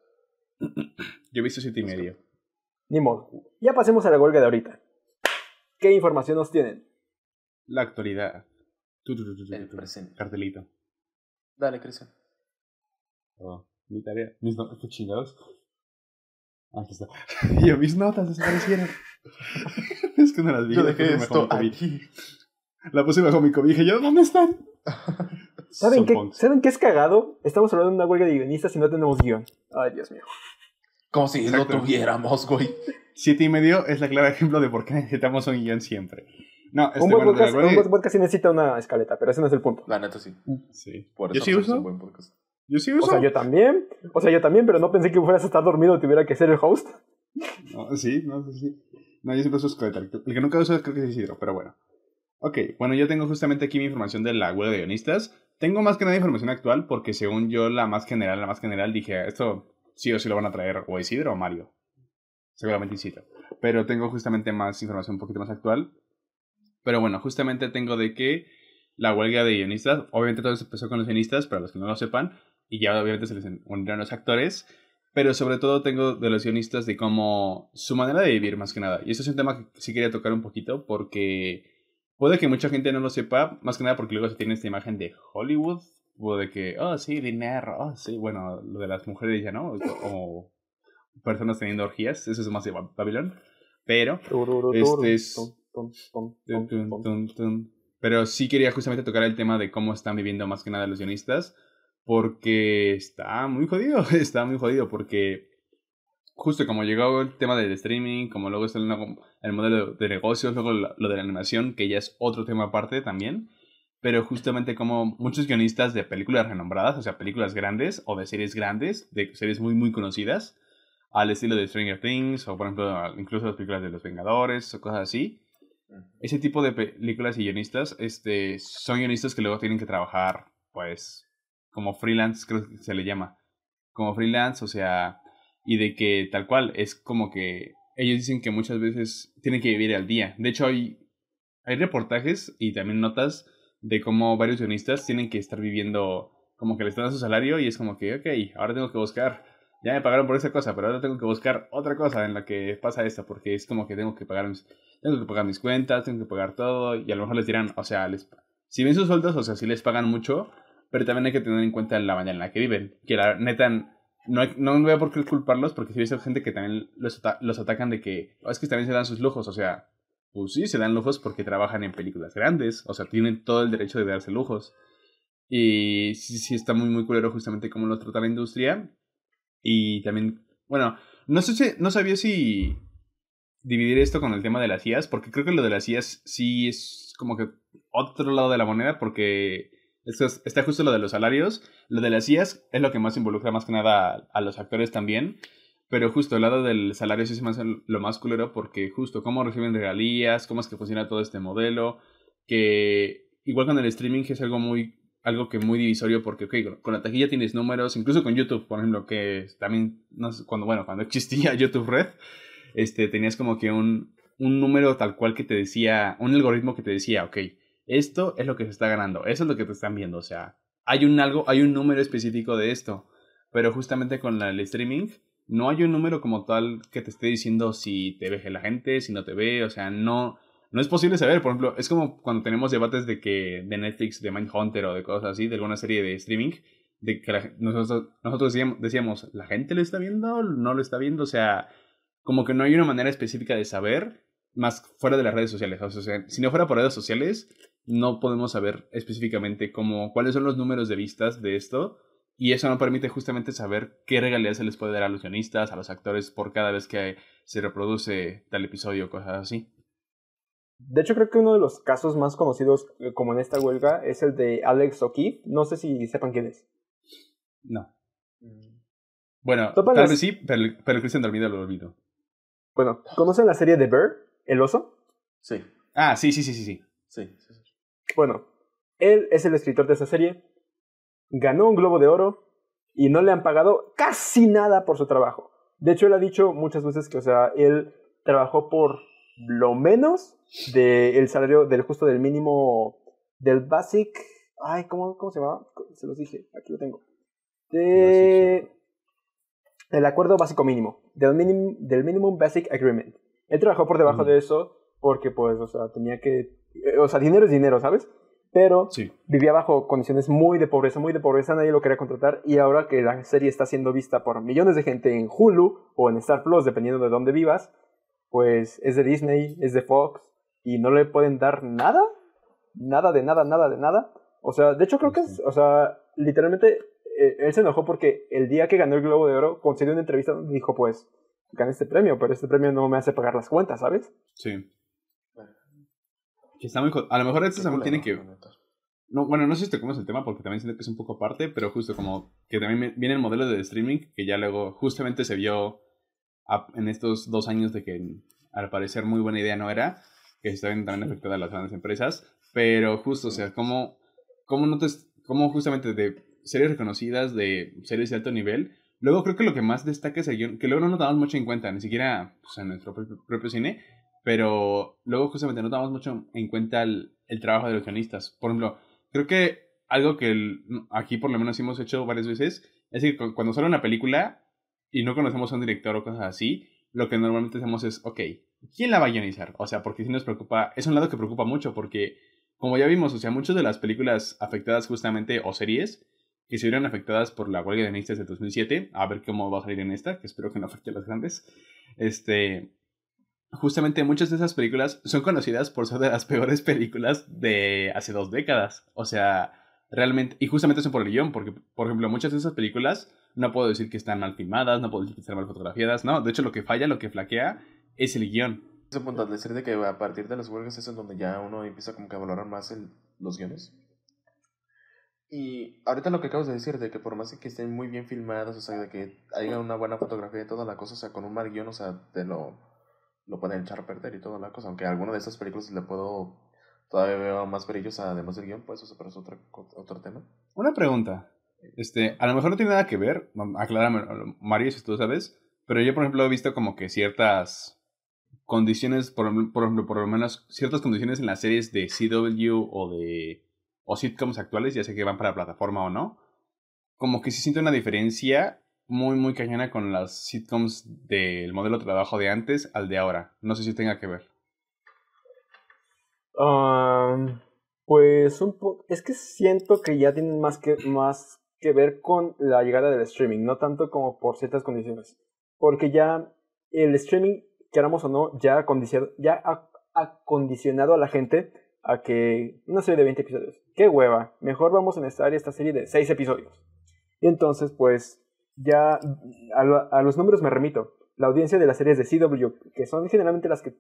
[clears throat] Yo he visto siete y medio. Ni modo. Ya pasemos a la huelga de ahorita. ¿Qué información nos tienen? La actualidad. El presente. Cartelito. Dale, Cristian. Oh, mi tarea. Mis notas, ¿qué chingados? Ah, Aquí está. [laughs] Yo, mis notas desaparecieron. [laughs] es que no las vi. Yo dejé esto aquí. La puse bajo mi cobija yo, ¿dónde están? ¿Saben qué. ¿Saben qué es cagado? Estamos hablando de una huelga de guionistas y no tenemos guion. Ay, Dios mío. Como si Exacto. lo tuviéramos, güey. Siete y medio es la clave ejemplo de por qué necesitamos un guion siempre. No, este un buen bueno, de la podcast, huelga- un buen podcast sí necesita una escaleta, pero ese no es el punto. La neta sí. Sí. Por Yo eso sí no es uso. un buen podcast. Yo sí O uso. sea, yo también. O sea, yo también, pero no pensé que fueras a estar dormido y tuviera que ser el host. No, sí, no, sí, sí. No, yo siempre uso escaleta. El que nunca uso creo que es Isidro, pero bueno. Ok, bueno, yo tengo justamente aquí mi información de la huelga de guionistas. Tengo más que nada información actual porque según yo la más general, la más general, dije, esto sí o sí lo van a traer o Isidro o Mario. Seguramente Isidro. Pero tengo justamente más información un poquito más actual. Pero bueno, justamente tengo de que la huelga de guionistas, obviamente todo esto empezó con los guionistas, para los que no lo sepan, y ya obviamente se les unieron los actores, pero sobre todo tengo de los guionistas de cómo su manera de vivir más que nada. Y eso es un tema que sí quería tocar un poquito porque puede que mucha gente no lo sepa, más que nada porque luego se tiene esta imagen de Hollywood, o de que, oh sí, dinero, oh sí, bueno, lo de las mujeres ya no, o [laughs] personas teniendo orgías, eso es más de Bab- Babylon, pero... Este es-. Pero sí quería justamente tocar el tema de cómo están viviendo más que nada los guionistas, porque está muy jodido, [laughs] está muy jodido, porque justo como llegó el tema del streaming, como luego está el, el modelo de negocios, luego la- lo de la animación, que ya es otro tema aparte también, pero justamente como muchos guionistas de películas renombradas, o sea, películas grandes o de series grandes, de series muy, muy conocidas, al estilo de Stranger Things, o por ejemplo, incluso las películas de Los Vengadores, o cosas así, ese tipo de películas y guionistas este, son guionistas que luego tienen que trabajar, pues, como freelance, creo que se le llama. Como freelance, o sea, y de que tal cual, es como que ellos dicen que muchas veces tienen que vivir al día. De hecho, hay, hay reportajes y también notas de cómo varios guionistas tienen que estar viviendo, como que les dan su salario y es como que, ok, ahora tengo que buscar ya me pagaron por esa cosa, pero ahora tengo que buscar otra cosa en la que pasa esto, porque es como que tengo que pagar mis, tengo que pagar mis cuentas, tengo que pagar todo, y a lo mejor les dirán, o sea, les, si ven sus sueldos, o sea, sí les pagan mucho, pero también hay que tener en cuenta la manera en la que viven, que la neta, no, hay- no veo por qué culparlos, porque si ves gente que también los, los atacan de que, "Oh, es que también se dan sus lujos, o sea, pues sí, se dan lujos porque trabajan en películas grandes, o sea, tienen todo el derecho de darse lujos. Y sí, sí está muy, muy culero justamente cómo los trata la industria. Y también, bueno, no sé si, no sabía si dividir esto con el tema de las IAS, porque creo que lo de las IAS sí es como que otro lado de la moneda, porque esto es- está justo lo de los salarios. Lo de las IAS es lo que más involucra más que nada a, a los actores también. Pero justo el lado del salario sí se me hace lo más culero porque justo cómo reciben regalías, cómo es que funciona todo este modelo, que igual con el streaming es algo muy algo que muy divisorio porque ok, con la taquilla tienes números, incluso con YouTube, por ejemplo, que también no sé, cuando bueno, cuando [laughs] existía YouTube Red, este tenías como que un un número tal cual que te decía, un algoritmo que te decía, ok, esto es lo que se está ganando, eso es lo que te están viendo, o sea, hay un algo, hay un número específico de esto, pero justamente con la- el streaming no hay un número como tal que te esté diciendo si te ve la gente, si no te ve, o sea, no, no es posible saber. Por ejemplo, es como cuando tenemos debates de que de Netflix, de Mindhunter o de cosas así, de alguna serie de streaming, de que la- nosotros, nosotros decíamos, decíamos, ¿la gente lo está viendo? ¿No lo está viendo? O sea, como que no hay una manera específica de saber, más fuera de las redes sociales. O sea, si no fuera por redes sociales, no podemos saber específicamente cómo, cuáles son los números de vistas de esto. Y eso no permite justamente saber qué regalías se les puede dar a los guionistas, a los actores por cada vez que se reproduce tal episodio o cosas así. De hecho, creo que uno de los casos más conocidos eh, como en esta huelga es el de Alex O'Keefe. No sé si sepan quién es. No. Bueno, Topa tal las- vez sí, pero, pero Cristian dormido lo olvido. Bueno, ¿conocen la serie de Bear? ¿El oso? Sí, Ah, sí, sí, sí, sí, sí. sí. sí, sí. Bueno, él es el escritor de esa serie. Ganó un Globo de Oro y no le han pagado casi nada por su trabajo. De hecho, él ha dicho muchas veces que, o sea, él trabajó por lo menos del salario, del justo del mínimo, del basic. Ay, ¿cómo, cómo se llama? Se los dije, aquí lo tengo. De. El acuerdo básico mínimo, del, minim, del Minimum Basic Agreement. Él trabajó por debajo de eso porque, pues, o sea, tenía que. Eh, O sea, dinero es dinero, ¿sabes? Pero Sí. vivía bajo condiciones muy de pobreza, muy de pobreza, nadie lo quería contratar y ahora que la serie está siendo vista por millones de gente en Hulu o en Star Plus, dependiendo de dónde vivas, pues es de Disney, es de Fox y no le pueden dar nada, nada de nada, nada de nada. O sea, de hecho creo que es, o sea, literalmente eh, él se enojó porque el día que ganó el Globo de Oro concedió una entrevista donde dijo, pues, gané este premio, pero este premio no me hace pagar las cuentas, ¿sabes? Sí. Que está muy A lo mejor esto Qué también tiene culero, que... No, bueno, no sé si te comes el tema porque también siento que es un poco aparte, pero justo como que también viene el modelo de streaming que ya luego justamente se vio a- en estos dos años de que al parecer muy buena idea no era, que se estaban también afectadas las grandes empresas, pero justo, o sea, como, como no te, como justamente de series reconocidas, de series de alto nivel, luego creo que lo que más destaca es el guion, que luego no nos damos mucho en cuenta, ni siquiera pues, en nuestro propio, propio cine, pero luego justamente no damos mucho en cuenta el, el trabajo de los guionistas. Por ejemplo, creo que algo que aquí por lo menos hemos hecho varias veces es que cu- cuando sale una película y no conocemos a un director o cosas así, lo que normalmente hacemos es, ok, ¿quién la va a guionizar? O sea, porque si nos preocupa, es un lado que preocupa mucho porque, como ya vimos, o sea, muchas de las películas afectadas justamente o series que se vieron afectadas por la huelga de guionistas de 2007, a ver cómo va a salir en esta, que espero que no afecte a las grandes, este, justamente muchas de esas películas son conocidas por ser de las [laughs] peores películas de hace dos décadas. O sea, realmente, y justamente son por el guion, porque, por ejemplo, muchas de esas películas no puedo decir que están mal filmadas, no puedo decir que están mal fotografiadas, no, de hecho lo que falla, lo que flaquea es el guion. Ese punto al decir de que a partir de las huelgas es en donde ya uno empieza como que a valorar más el- los guiones. Y ahorita lo que acabas de decir, de que por más que estén muy bien filmadas, o sea, de que haya una buena fotografía y toda la cosa, o sea, con un mal guion, o sea, te lo, lo pueden echar a perder y toda la cosa. Aunque alguna de estas películas le puedo, todavía veo más brillos además del guion, pues eso pero es otro, otro tema. Una pregunta, este, a lo mejor no tiene nada que ver, aclárame, Mario, si tú sabes, pero yo, por ejemplo, he visto como que ciertas condiciones, por, por ejemplo, por lo menos ciertas condiciones en las series de CW o de o sitcoms actuales, ya sé que van para plataforma o no, como que se siente una diferencia muy, muy cañona con las sitcoms del modelo de trabajo de antes al de ahora. No sé si tenga que ver. Um, pues un po es que siento que ya tienen más que, más que ver con la llegada del streaming, no tanto como por ciertas condiciones. Porque ya el streaming, queramos o no, ya ha condicionado, ya ha acondicionado a la gente a que una serie de 20 episodios. ¡Qué hueva! Mejor vamos a necesitar esta serie de 6 episodios. Y entonces, pues, ya a, lo- a los números me remito. la audiencia de las series de CW, que son generalmente las que,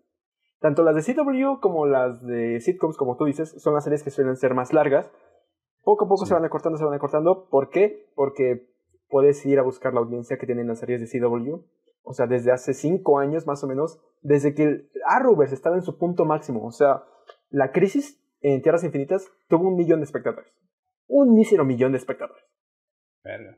tanto las de CW como las de sitcoms, como tú dices, son las series que suelen ser más largas. Poco a poco Sí. se van acortando, se van acortando. ¿Por qué? Porque puedes ir a buscar la audiencia que tienen las series de CW. O sea, desde hace cinco años más o menos, desde que el Arrowverse estaba en su punto máximo. O sea, la crisis en Tierras Infinitas tuvo un millón de espectadores. Un mísero millón de espectadores.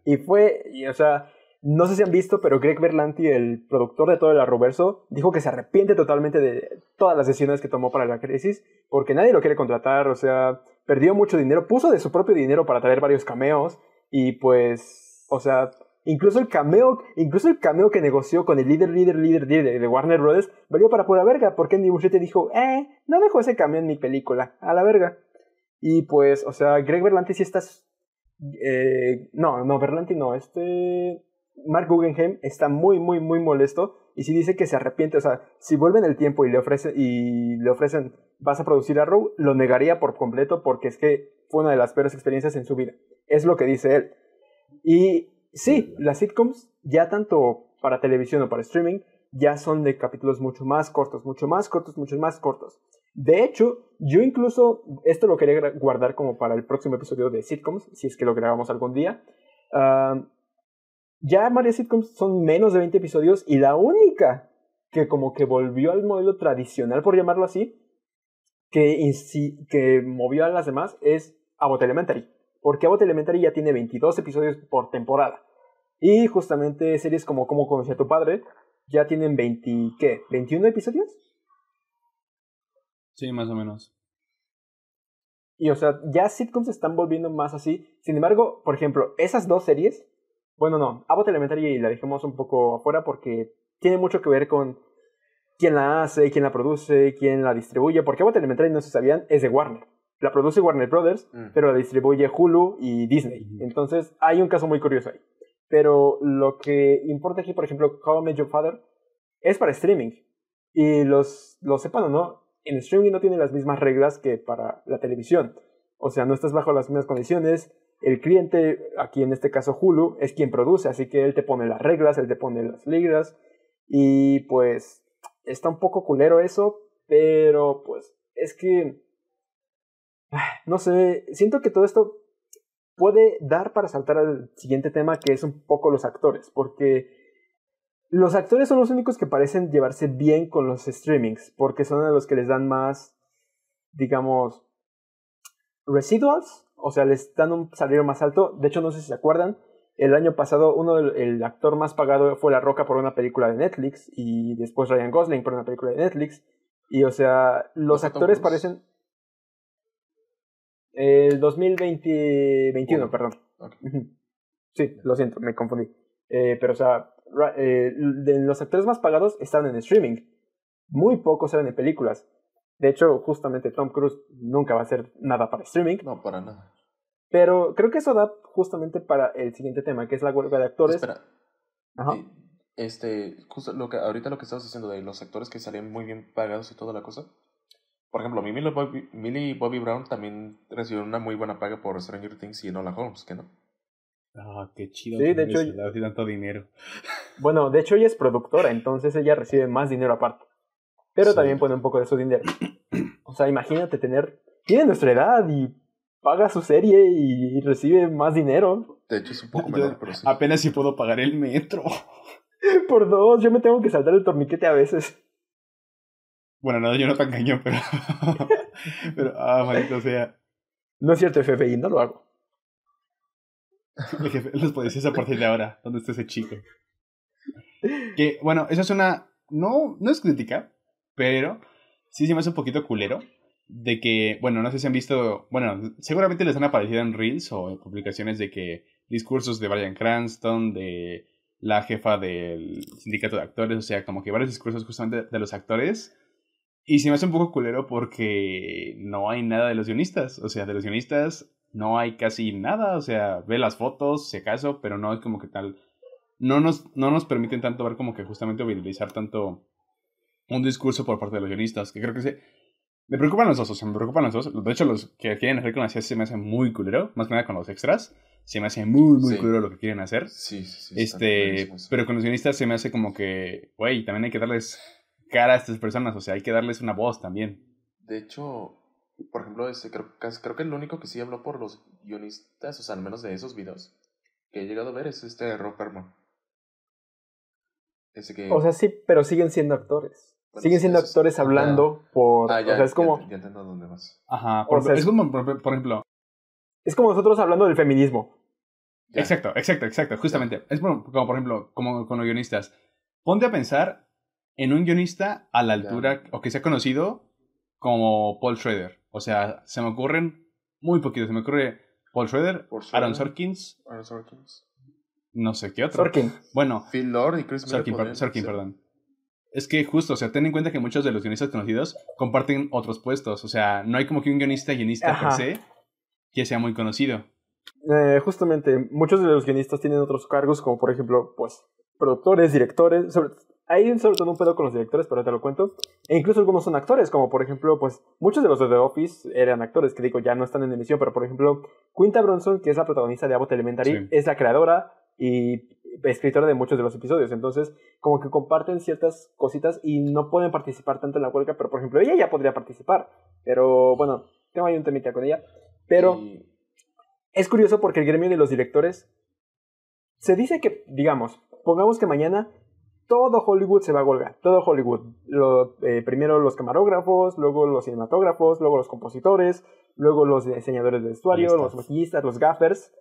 Y fue, o sea, no sé si han visto, pero Greg Berlanti, el productor de todo el Arrowverso, dijo que se arrepiente totalmente de todas las decisiones que tomó para la crisis, porque nadie lo quiere contratar, o sea, perdió mucho dinero, puso de su propio dinero para traer varios cameos, y pues, o sea, incluso el cameo, incluso el cameo que negoció con el líder, líder, líder, líder de Warner Brothers, valió para pura verga, porque Andy Muschietti dijo, eh, no dejo ese cameo en mi película, a la verga. Y pues, o sea, Greg Berlanti sí está eh, no, no, Berlanti no. Este. Mark Guggenheim está muy, muy, muy molesto. Y si dice que se arrepiente, o sea, si vuelven el tiempo y le, ofrece, y le ofrecen, vas a producir Arrow, lo negaría por completo porque es que fue una de las peores experiencias en su vida. Es lo que dice él. Y sí, las sitcoms, ya tanto para televisión o para streaming, ya son de capítulos mucho más cortos, mucho más cortos, mucho más cortos. De hecho, yo incluso, esto lo quería guardar como para el próximo episodio de sitcoms, si es que lo grabamos algún día. Ya varias sitcoms son menos de 20 episodios y la única que como que volvió al modelo tradicional, por llamarlo así, que, que movió a las demás es Abbott Elementary. Porque Abbott Elementary ya tiene 22 episodios por temporada. Y justamente series como Cómo conocí a tu padre ya tienen 20, ¿qué? ¿21 episodios? Sí, más o menos. Y o sea, ya sitcoms se están volviendo más así. Sin embargo, por ejemplo, esas dos series, bueno, no, Abbott Elementary la dejemos un poco afuera porque tiene mucho que ver con quién la hace, quién la produce, quién la distribuye. Porque Abbott Elementary, no se sabían, es de Warner. La produce Warner Brothers, Mm. pero la distribuye Hulu y Disney. Entonces, hay un caso muy curioso ahí. Pero lo que importa aquí, por ejemplo, How I Met Your Father, es para streaming. Y los, lo sepan o no, en streaming no tiene las mismas reglas que para la televisión. O sea, no estás bajo las mismas condiciones. El cliente, aquí en este caso Hulu, es quien produce, así que él te pone las reglas, él te pone las ligas. Y pues está un poco culero eso, pero pues es que... ah, No sé, siento que todo esto puede dar para saltar al siguiente tema que es un poco los actores, porque los actores son los únicos que parecen llevarse bien con los streamings, porque son a los que les dan más, digamos, residuals, o sea, les dan un salario más alto. De hecho, no sé si se acuerdan, el año pasado uno del el actor más pagado fue La Roca por una película de Netflix y después Ryan Gosling por una película de Netflix. Y o sea, los actores parecen... El 2021, Uno. perdón. Sí, lo siento, me confundí. Eh, pero, o sea, eh, de los actores más pagados están en streaming. Muy pocos eran en películas. De hecho, justamente Tom Cruise nunca va a hacer nada para streaming. No, para nada. Pero creo que eso da justamente para el siguiente tema, que es la huelga de actores. Espera. Ajá. eh, Este, justo lo que, ahorita lo que estabas diciendo de los actores que salían muy bien pagados y toda la cosa. Por ejemplo, mi Millie Bobby, Millie Bobby Brown también recibió una muy buena paga por Stranger Things y Enola Holmes, ¿que no? Ah, qué chido. Sí, de hecho- se le da así tanto dinero. Bueno, de hecho ella es productora, entonces ella recibe más dinero aparte. Pero Sí. también pone un poco de su dinero. O sea, imagínate tener... Tiene nuestra edad y paga su serie y recibe más dinero. De hecho, es un poco menor, pero sí. Apenas si puedo pagar el metro. [laughs] Por dos, yo me tengo que saltar el torniquete a veces. Bueno, no, yo no tan cañón, pero. [laughs] pero, ah, maldito sea. No es cierto, FBI, no lo hago. [laughs] El jefe, los policías a partir de ahora. ¿Dónde está ese chico? Que, bueno, eso es una. No, no es crítica, pero sí se me hace un poquito culero. De que, bueno, no sé si han visto. Bueno, seguramente les han aparecido en Reels o en publicaciones de que discursos de Brian Cranston, de la jefa del sindicato de actores, o sea, como que varios discursos justamente de los actores. Y se me hace un poco culero porque no hay nada de los guionistas. O sea, de los guionistas no hay casi nada. O sea, ve las fotos, si acaso, pero no es como que tal. No nos, no nos permiten tanto ver como que justamente visibilizar tanto un discurso por parte de los guionistas. Que creo que se. Me preocupan los dos, o sea, me preocupan los dos. De hecho, los que quieren hacer con la se me hace muy culero, más que nada con los extras. se me hace muy, muy Sí. duro lo que quieren hahacer. Sí, sí, sí. Este, pero con los guionistas se me hace como que, güey, también hay que darles cara a estas personas, o sea, hay que darles una voz también. De hecho, por ejemplo, este, creo, creo que el único que sí habló por los guionistas, o sea, al menos de esos videos que he llegado a ver, es este Rob que... O sea, sí, pero siguen siendo actores. Bueno, siguen siendo es- actores hablando por... ah, ya, o sea, es como, ya, entiendo dónde vas. Ajá, O por, sea, es es- como, por, por ejemplo, es como nosotros hablando del feminismo. Ya. Exacto, exacto, exacto, justamente. Es como, como, por ejemplo, como con los guionistas. Ponte a pensar en un guionista a la altura, o que sea conocido como Paul Schrader. O sea, se me ocurren muy poquitos. Se me ocurre Paul Schrader, Paul Schrader. Aaron Sorkins, Aaron Sorkins. no sé qué otro. Sorkin. Bueno, Phil Lord y Chris. Sorkin, per- podrían Sorkin, perdón. Es que justo, o sea, ten en cuenta que muchos de los guionistas conocidos comparten otros puestos. O sea, no hay como que un guionista guionista Ajá. per se que sea muy conocido. Eh, justamente, muchos de los guionistas tienen otros cargos, como por ejemplo, pues, productores, directores. Sobre, hay sobre todo un pedo con los directores, pero te lo cuento. E incluso algunos son actores, como por ejemplo, pues, muchos de los de The Office eran actores, que digo, ya no están en emisión, pero por ejemplo, Quinta Bronson, que es la protagonista de Abbott Elementary, Sí. es la creadora y escritora de muchos de los episodios. Entonces, como que comparten ciertas cositas y no pueden participar tanto en la huelga, pero por ejemplo, ella ya podría participar. Pero bueno, tengo ahí un temita con ella. Pero Y- es curioso porque el gremio de los directores se dice que, digamos, pongamos que mañana todo Hollywood se va a huelga, todo Hollywood. Lo, eh, primero los camarógrafos, luego los cinematógrafos, luego los compositores, luego los diseñadores de vestuario, los maquillistas, los gaffers,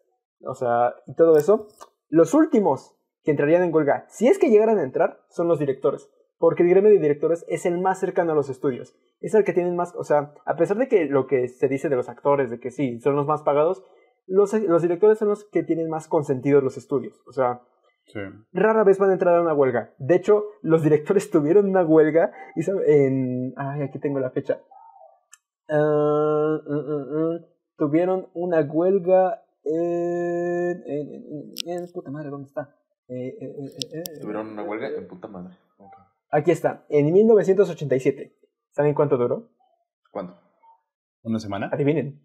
o sea, y todo eso. Los últimos que entrarían en huelga, si es que llegaran a entrar, son los directores. Porque el gremio de directores es el más cercano a los estudios. Es el que tienen más, o sea, a pesar de que lo que se dice de los actores, de que sí, son los más pagados, los, los directores son los que tienen más consentidos los estudios. O sea, Sí. rara vez van a entrar a una huelga. De hecho, los directores [laughs] tuvieron una huelga y en... Ay, aquí tengo la fecha. Ah, mm, mm, mm. tuvieron una huelga en... en, en- en- puta madre, ¿dónde está? Eh, eh, eh, eh, eh, Tuvieron una huelga en puta madre. Aquí está, en 1987. ¿Saben cuánto duró? ¿Cuándo? ¿Una semana? Adivinen.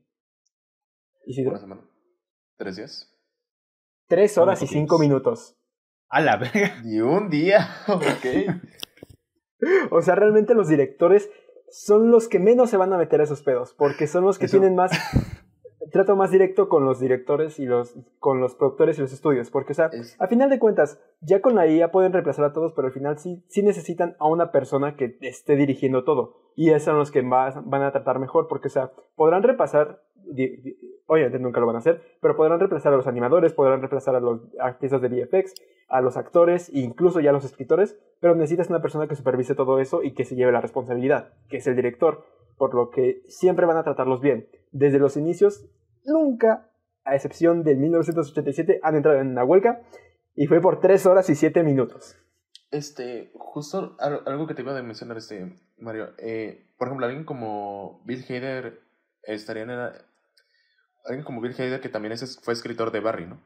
¿Una semana? ¿Tres días? Tres horas y cinco minutos. A la verga. [laughs] Ni un día. [laughs] ok. O sea, realmente los directores son los que menos se van a meter a esos pedos, porque son los que Eso. tienen más [laughs] trato más directo con los directores y los con los productores y los estudios, porque o sea, Es- a final de cuentas, ya con la IA pueden reemplazar a todos, pero al final sí sí necesitan a una persona que esté dirigiendo todo, y esos son los que más van a tratar mejor, porque o sea, podrán repasar di- di- obviamente nunca lo van a hacer, pero podrán reemplazar a los animadores, podrán reemplazar a los artistas de VFX, a los actores e incluso ya a los escritores, pero necesitas una persona que supervise todo eso y que se lleve la responsabilidad, que es el director, por lo que siempre van a tratarlos bien. Desde los inicios, nunca, a excepción del 1987, han entrado en una huelga y fue por 3 horas y 7 minutos. Este, justo al- algo que te iba a mencionar, este, Mario. Eh, por ejemplo, alguien como Bill Hader estaría en la- Alguien como Bill Hader, que también es, fue escritor de Barry, ¿no?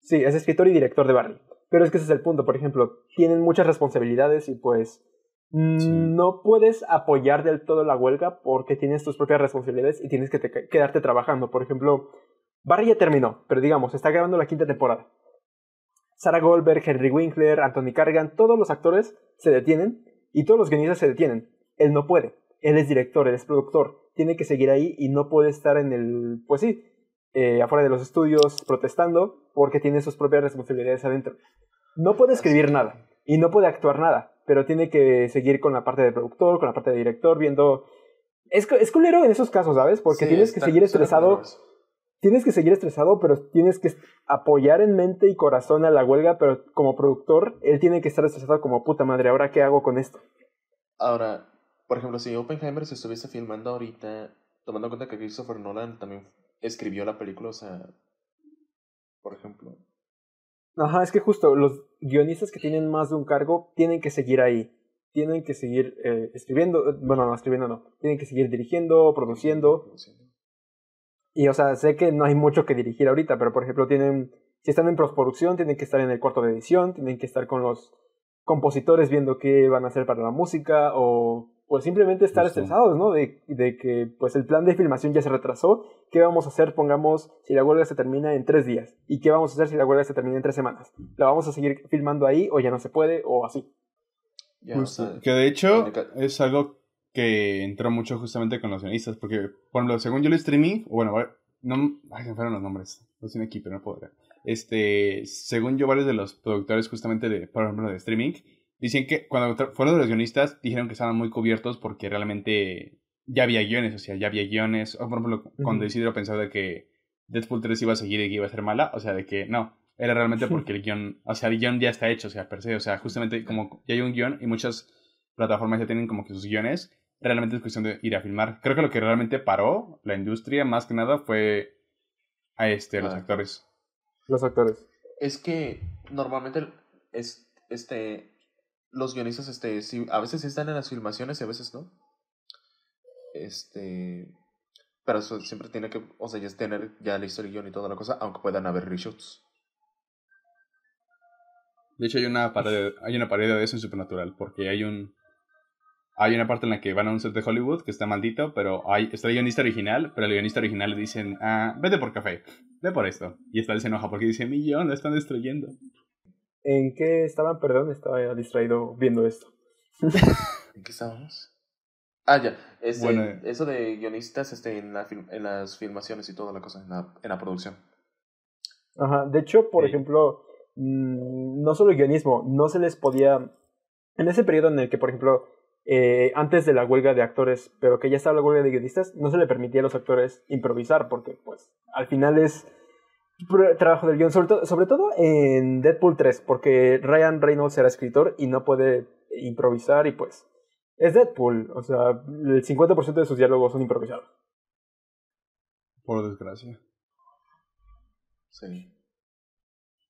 Sí, es escritor y director de Barry. Pero es que ese es el punto, por ejemplo, tienen muchas responsabilidades y pues Sí. no puedes apoyar del todo la huelga porque tienes tus propias responsabilidades y tienes que te- quedarte trabajando. Por ejemplo, Barry ya terminó, pero digamos, está grabando la quinta temporada. Sarah Goldberg, Henry Winkler, Anthony Carrigan, todos los actores se detienen y todos los guionistas se detienen. Él no puede. Él es director, él es productor. Tiene que seguir ahí y no puede estar en el, pues sí, eh, afuera de los estudios protestando porque tiene sus propias responsabilidades adentro. No puede escribir nada y no puede actuar nada, pero tiene que seguir con la parte de productor, con la parte de director, viendo... Es, es culero en esos casos, ¿sabes? Porque Sí, tienes que seguir estresado tienes que seguir estresado, pero tienes que apoyar en mente y corazón a la huelga, pero como productor, él tiene que estar estresado como puta madre, ¿ahora qué hago con esto? Ahora, por ejemplo, si Oppenheimer se estuviese filmando ahorita, tomando en cuenta que Christopher Nolan también escribió la película, o sea, por ejemplo, Ajá, es que justo los guionistas que tienen más de un cargo tienen que seguir ahí. Tienen que seguir eh, escribiendo, eh, bueno, no, escribiendo no. Tienen que seguir dirigiendo, produciendo. produciendo. Y, o sea, sé que no hay mucho que dirigir ahorita, pero por ejemplo, tienen, si están en postproducción, tienen que estar en el cuarto de edición, tienen que estar con los compositores viendo qué van a hacer para la música, o, pues simplemente estar Justo. estresados, ¿no? De, de que pues el plan de filmación ya se retrasó. ¿Qué vamos a hacer, pongamos, si la huelga se termina en tres días? ¿Y qué vamos a hacer si la huelga se termina en tres semanas? ¿La vamos a seguir filmando ahí o ya no se puede o así? Ya, o sea, que de hecho es algo que entró mucho justamente con los guionistas, porque, por ejemplo, según yo el streaming, o bueno, no, ay, se me fueron los nombres, los tiene aquí, pero no puedo ver. Este, según yo, varios de los productores justamente de, por ejemplo, de streaming, dicen que cuando fueron de los guionistas, dijeron que estaban muy cubiertos porque realmente ya había guiones, o sea, ya había guiones, o por ejemplo, cuando. Isidro pensaba de que Deadpool 3 iba a seguir y que iba a ser mala, o sea, de que no, era realmente porque el guion, o sea, el guion ya está hecho, o sea, per se, o sea, justamente como ya hay un guion y muchas plataformas ya tienen como que sus guiones, realmente es cuestión de ir a filmar. Creo que lo que realmente paró la industria más que nada fue a este, los Ah. actores. Los actores. Es que normalmente es, este, los guionistas este, sí, a veces sí están en las filmaciones y a veces no. Este, pero eso siempre tiene que, o sea, ya tener ya historia y guion y toda la cosa, aunque puedan haber reshoots. De hecho, hay una parodia, hay una parodia de eso en Supernatural, porque hay un hay una parte en la que van a un set de Hollywood que está maldito, pero hay, está el guionista original, pero el guionista original le dicen, ah, vete por café, ve por esto. Y esta vez se enoja porque dice, mi guion lo están destruyendo. ¿En qué estaban? Perdón, estaba distraído viendo esto. [laughs] ¿En qué estábamos? Ah, ya. Este, Bueno. Eso de guionistas este, en, la film- en las filmaciones y toda la cosa, en la, en la producción. Ajá, de hecho, por Sí. ejemplo, mm, no solo el guionismo, no se les podía, en ese periodo en el que, por ejemplo, eh, antes de la huelga de actores, pero que ya estaba la huelga de guionistas, no se le permitía a los actores improvisar, porque pues al final es trabajo del guion, sobre, to- sobre todo en Deadpool 3, porque Ryan Reynolds era escritor y no puede improvisar y pues es Deadpool, o sea, el 50% de sus diálogos son improvisados. Por desgracia. Sí.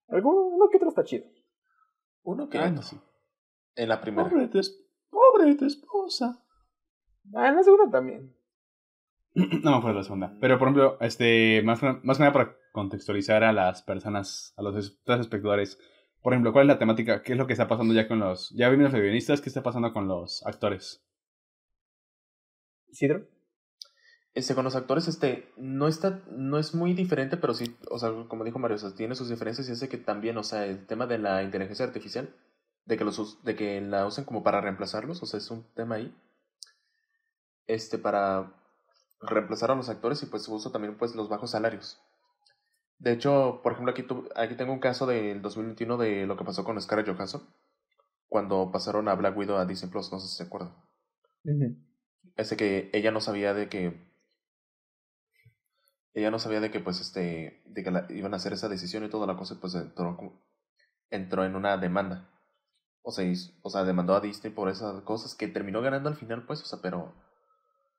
Alguno que otro está chido. Uno que Ah, no, sí. En la primera. Pobre tu, pobre tu esposa. Ah, en la segunda también. [clears throat] No me acuerdo de la segunda. Pero, por ejemplo, este, más, más que nada para contextualizar a las personas, a los es- los espectadores. Por ejemplo, ¿cuál es la temática? ¿Qué es lo que está pasando ya con los... Ya vimos los guionistas, ¿qué está pasando con los actores? ¿Isidro? Este, con los actores, este, no está, no es muy diferente, pero sí, o sea, como dijo Mario, o sea, tiene sus diferencias y hace que también, o sea, el tema de la inteligencia artificial, de que los de que la usen como para reemplazarlos, o sea, es un tema ahí. Este, para reemplazar a los actores y pues su uso también, pues, los bajos salarios. De hecho, por ejemplo, aquí, tu- aquí tengo un caso del 2021 de lo que pasó con Scarlett Johansson, cuando pasaron a Black Widow a Disney Plus, no sé si se acuerdan. Ese que ella no sabía de que. Ella no sabía de que, pues, este. De que la- iban a hacer esa decisión y toda la cosa, pues entró, entró en una demanda. O sea, hizo- o sea, demandó a Disney por esas cosas que terminó ganando al final, pues, o sea, pero.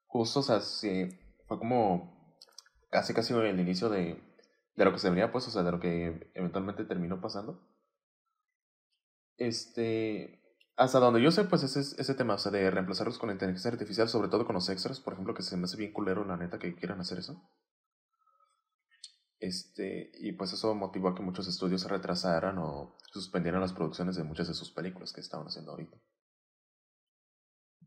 Justo, o sea, sí, fue como. Casi, casi el inicio de. De lo que se venía, pues, o sea, de lo que eventualmente terminó pasando. Este. Hasta donde yo sé, pues ese, ese tema, o sea, de reemplazarlos con inteligencia artificial, sobre todo con los extras, por ejemplo, que se me hace bien culero, la neta, que quieran hacer eso. Este, y pues eso motivó a que muchos estudios se retrasaran o suspendieran las producciones de muchas de sus películas que estaban haciendo ahorita.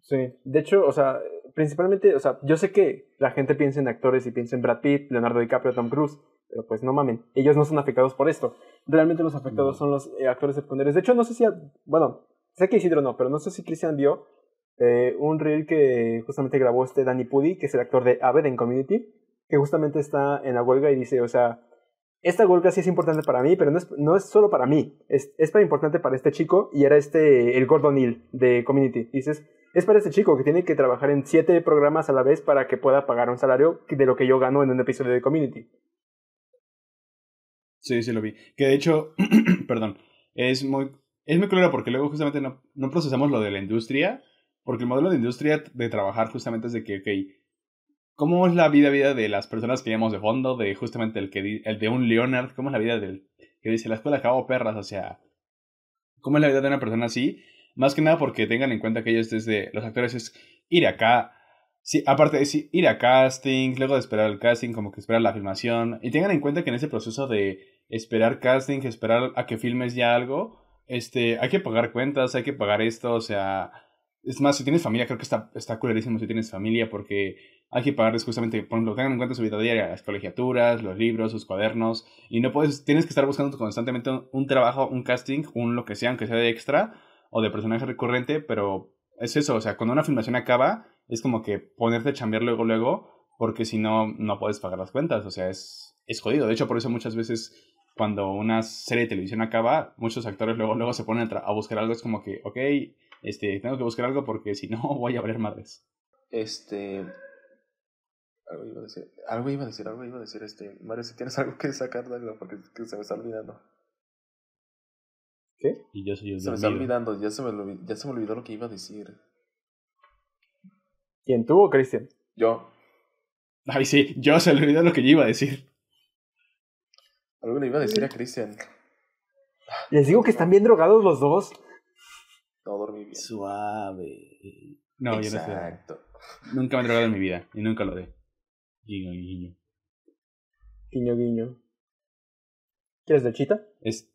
Sí, de hecho, o sea, principalmente, o sea, yo sé que la gente piensa en actores y piensa en Brad Pitt, Leonardo DiCaprio, Tom Cruise, pero pues no mamen, ellos no son afectados por esto. Realmente los afectados No. son los eh, actores secundarios. De hecho, no sé si, a- bueno, sé que Isidro no, pero no sé si Christian vio eh, un reel que justamente grabó este Danny Pudi, que es el actor de Aved en Community, que justamente está en la huelga y dice, o sea, esta huelga sí es importante para mí, pero no es, no es solo para mí, es, es para importante para este chico y era este, el Gordon Hill de Community. Dices, es para este chico que tiene que trabajar en siete programas a la vez para que pueda pagar un salario de lo que yo gano en un episodio de Community. Sí, sí lo vi. Que de hecho, [clears throat] perdón, es muy, es muy claro porque luego justamente no, no procesamos lo de la industria, porque el modelo de industria de trabajar justamente es de que, ok, ¿cómo es la vida, vida de las personas que llamamos de fondo? De justamente el, que, el de un Leonard, ¿cómo es la vida del que dice la escuela acabó perras? O sea, ¿cómo es la vida de una persona así? Más que nada porque tengan en cuenta que ellos desde los actores es ir acá, Sí, aparte de ir a casting, luego de esperar el casting, como que esperar la filmación. Y tengan en cuenta que en ese proceso de esperar casting, esperar a que filmes ya algo, este, hay que pagar cuentas, hay que pagar esto, o sea, Es más, si tienes familia, creo que está, está culerísimo si tienes familia porque hay que pagarles justamente, por ejemplo, tengan en cuenta su vida diaria, las colegiaturas, los libros, sus cuadernos, y no puedes, tienes que estar buscando constantemente un, un trabajo, un casting, un lo que sea, aunque sea de extra o de personaje recurrente, pero es eso, o sea, cuando una filmación acaba, es como que ponerte a chambear luego, luego, porque si no, no puedes pagar las cuentas, o sea, es, es jodido. De hecho, por eso muchas veces cuando una serie de televisión acaba, muchos actores luego, luego se ponen a, buscar algo, es como que, ok, este, tengo que buscar algo porque si no [laughs] voy a valer madres. Este. Algo iba a decir, algo iba a decir, algo iba a decir, este. Mario, si tienes algo que sacar, dale, porque que se me está olvidando. Y yo soy el Se me está olvidando, ya se me, olvi- ya se me olvidó lo que iba a decir. ¿Quién tuvo, Cristian? Yo, Ay, sí, yo se le olvidó lo que yo iba a decir. Algo le iba a decir a Cristian. Les digo que están bien drogados los dos. No dormí bien. Suave. No, yo no sé. Exacto. Nunca me he drogado en mi vida y nunca lo de. Guiño, guiño. Guiño, guiño. ¿Quieres del chita? Es.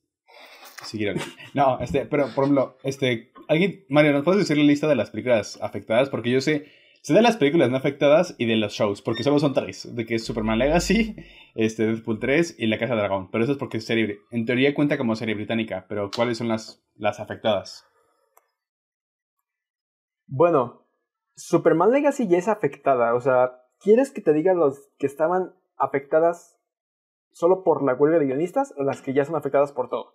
Siguieron. No, este, pero por ejemplo, este. Alguien. Mario, ¿nos puedes decir la lista de las películas afectadas? Porque yo sé. Sé de las películas no afectadas y de los shows, porque solo son tres. De que es Superman Legacy, este, Deadpool 3 y La Casa de Dragón. Pero eso es porque es serie. En teoría cuenta como serie británica, pero ¿cuáles son las, las afectadas? Bueno, Superman Legacy ya es afectada. O sea, ¿quieres que te diga los que estaban afectadas solo por la huelga de guionistas o las que ya son afectadas por todo?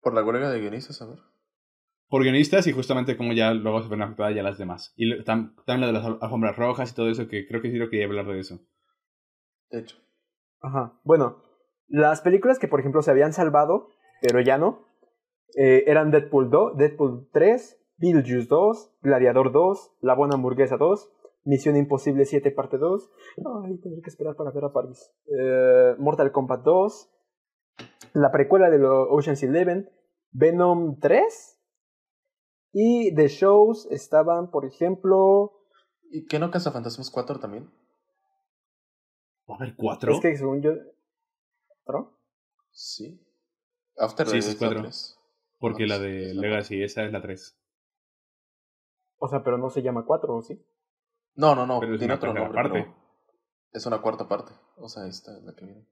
Por la huelga de guionistas, a ver. Por guionistas y justamente como ya luego se ven afectadas ya las demás. Y también lo de las al- alfombras rojas y todo eso, que creo que sí lo quería hablar de eso. De hecho. Ajá. Bueno, las películas que, por ejemplo, se habían salvado, pero ya no, eh, eran Deadpool 2, Deadpool 3, Beetlejuice 2, Gladiador 2, La Buena Hamburguesa 2, Misión Imposible 7 parte 2. Ay, tendré que esperar para ver a París. Eh, Mortal Kombat 2, la precuela de lo Ocean's Eleven, Venom 3. Y de shows estaban, por ejemplo, ¿Y qué no Cazafantasmas 4 también? ¿Va a haber cuatro? es que según yo... ¿Otro? Sí. After Sí, es Death cuatro. 3. Porque Ah, la de es la Legacy, esa es la 3. O sea, pero no se llama 4, ¿o sí? No, no, no. Pero es tiene una otro nombre. parte. pero Es una cuarta parte. O sea, esta es la que viene.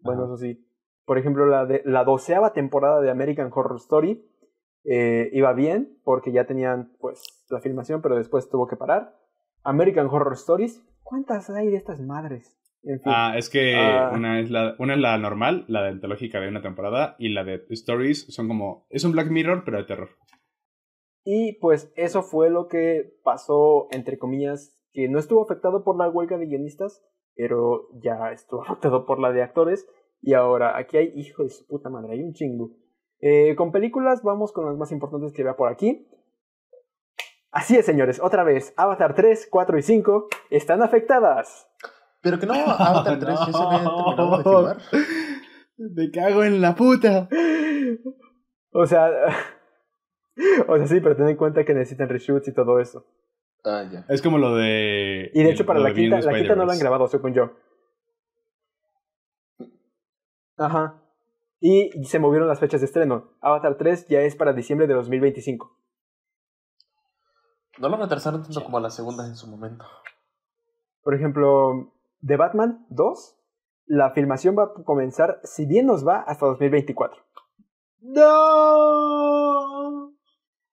Bueno, Ajá. eso sí. Por ejemplo, la, de, la doceava temporada de American Horror Story eh, iba bien porque ya tenían pues la filmación, pero después tuvo que parar. American Horror Stories, ¿cuántas hay de estas madres? En fin. Ah, es que Ah. una, es la, una es la normal, la de antológica de una temporada, y la de Stories son como... Es un Black Mirror, pero de terror. Y pues eso fue lo que pasó, entre comillas, que no estuvo afectado por la huelga de guionistas, pero ya estuvo [laughs] afectado por la de actores. Y ahora, aquí hay, hijo de su puta madre, hay un chingo. Eh, con películas, vamos con las más importantes que vea por aquí. Así es, señores, otra vez, Avatar 3, 4 y 5 están afectadas. Pero que no, Avatar 3 ya se había [laughs] terminado de filmar. [laughs] Me cago en la puta. O sea, [laughs] o sea, sí, pero ten en cuenta que necesitan reshoots y todo eso. Ah, ya. Es como lo de... Y de hecho, para la quinta, the la quinta no la han grabado, según yo. Ajá. Y se movieron las fechas de estreno. Avatar 3 ya es para diciembre de 2025. No lo retrasaron tanto como a la segunda en su momento. Por ejemplo, The Batman 2, la filmación va a comenzar, si bien nos va, hasta 2024. ¡No!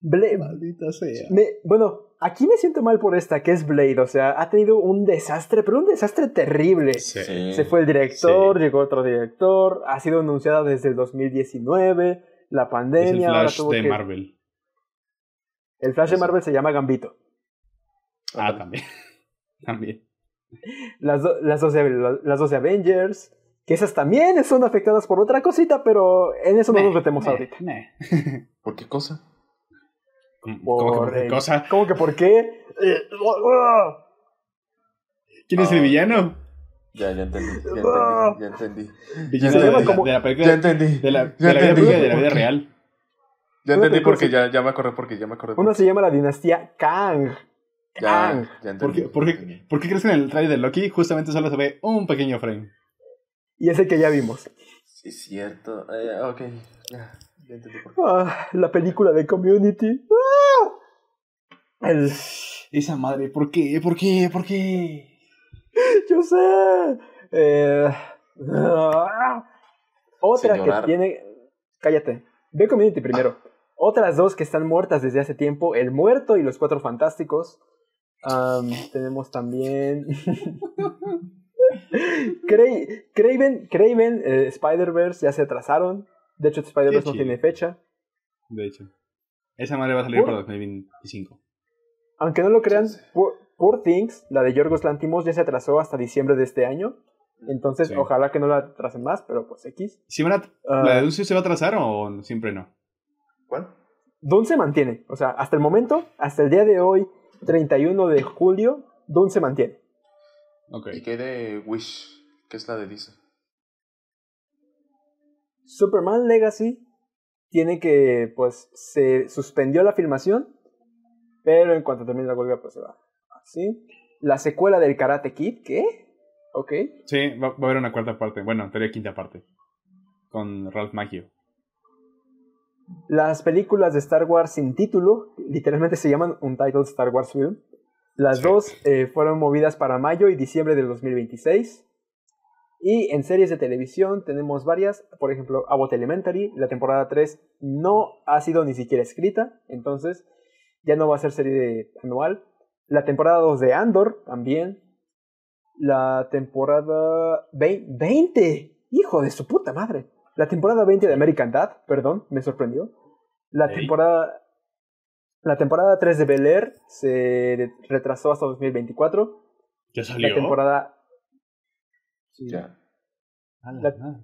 Blade, Maldita sea. me- bueno, aquí me siento mal por esta, que es Blade. O sea, ha tenido un desastre, pero un desastre terrible. Sí. Se fue el director, Sí. llegó otro director, ha sido anunciada desde el 2019, la Es el pandemia, ahora Flash tuvo de que- Marvel. El Flash de. Marvel se llama Gambito. Ah, también. [laughs] también. Las, do- las, 12, las 12 Avengers, que esas también son afectadas por otra cosita, pero en eso no nos metemos Meh, ahorita. [laughs] ¿Por qué cosa? ¿Cómo, cómo que por qué el- cosa? ¿Cómo que por qué? Eh, oh, oh. ¿Quién es el Ah. villano? Ya, ya entendí. Ya Ah. entendí. Ya entendí. Villano de, la- como- de la Ya película entendí. de la, de Ya la vida, entendí. película de la vida real. Ya entendí porque ya, ya me acordé porque ya me acordé. Uno se llama la dinastía Kang. Kang. Ya, ya entendí. ¿Por qué, por, qué, entendí. por qué crees que en el trailer de Loki justamente solo se ve un pequeño frame? Y ese que ya vimos. Sí, es cierto. Eh, ok, ya. Ya entendí por qué. Ah, la película de Community. El... Esa madre, ¿por qué? ¿Por qué? ¿Por qué? Yo sé. Eh, ah. Otra que tiene. Cállate. Ve Community primero. Otras dos que están muertas desde hace tiempo: El Muerto y Los Cuatro Fantásticos. Tenemos también. [laughs] Cra- Craven, Craven eh, Spider-Verse ya se atrasaron. De hecho, Spider-Verse no tiene fecha. De hecho. Esa madre va a salir ¿Por? para 2025. Aunque no lo crean, Sí, Poor Things, la de Yorgos Lantimos, ya se atrasó hasta diciembre de este año. Entonces, Sí. ojalá que no la atrasen más, pero pues X. ¿Sí van a- Ah. ¿La de Dulce se va a atrasar o siempre no? ¿Cuál? Dune se mantiene. O sea, hasta el momento, hasta el día de hoy, 31 de julio, Dune se mantiene. Ok. ¿Y qué de Wish? Que es la de Disney. Superman Legacy tiene que, pues, se suspendió la filmación, pero en cuanto termine la huelga, pues se va. Así. La secuela del Karate Kid, ¿qué? Ok. Sí, va, va a haber una cuarta parte. Bueno, teoría quinta parte. Con Ralph Macchio. Las películas de Star Wars sin título, literalmente se llaman Untitled Star Wars Film. Las Sí. dos eh, fueron movidas para mayo y diciembre del 2026. Y en series de televisión tenemos varias, por ejemplo, Abbott Elementary, la temporada 3 no ha sido ni siquiera escrita, entonces ya no va a ser serie de- anual. La temporada 2 de Andor también. La temporada vein- 20, hijo de su puta madre. La temporada 20 de American Dad, perdón, me sorprendió. La temporada la temporada 3 de Bel Air se retrasó hasta 2024. ¿Ya salió? La temporada Sí. Ya. La-.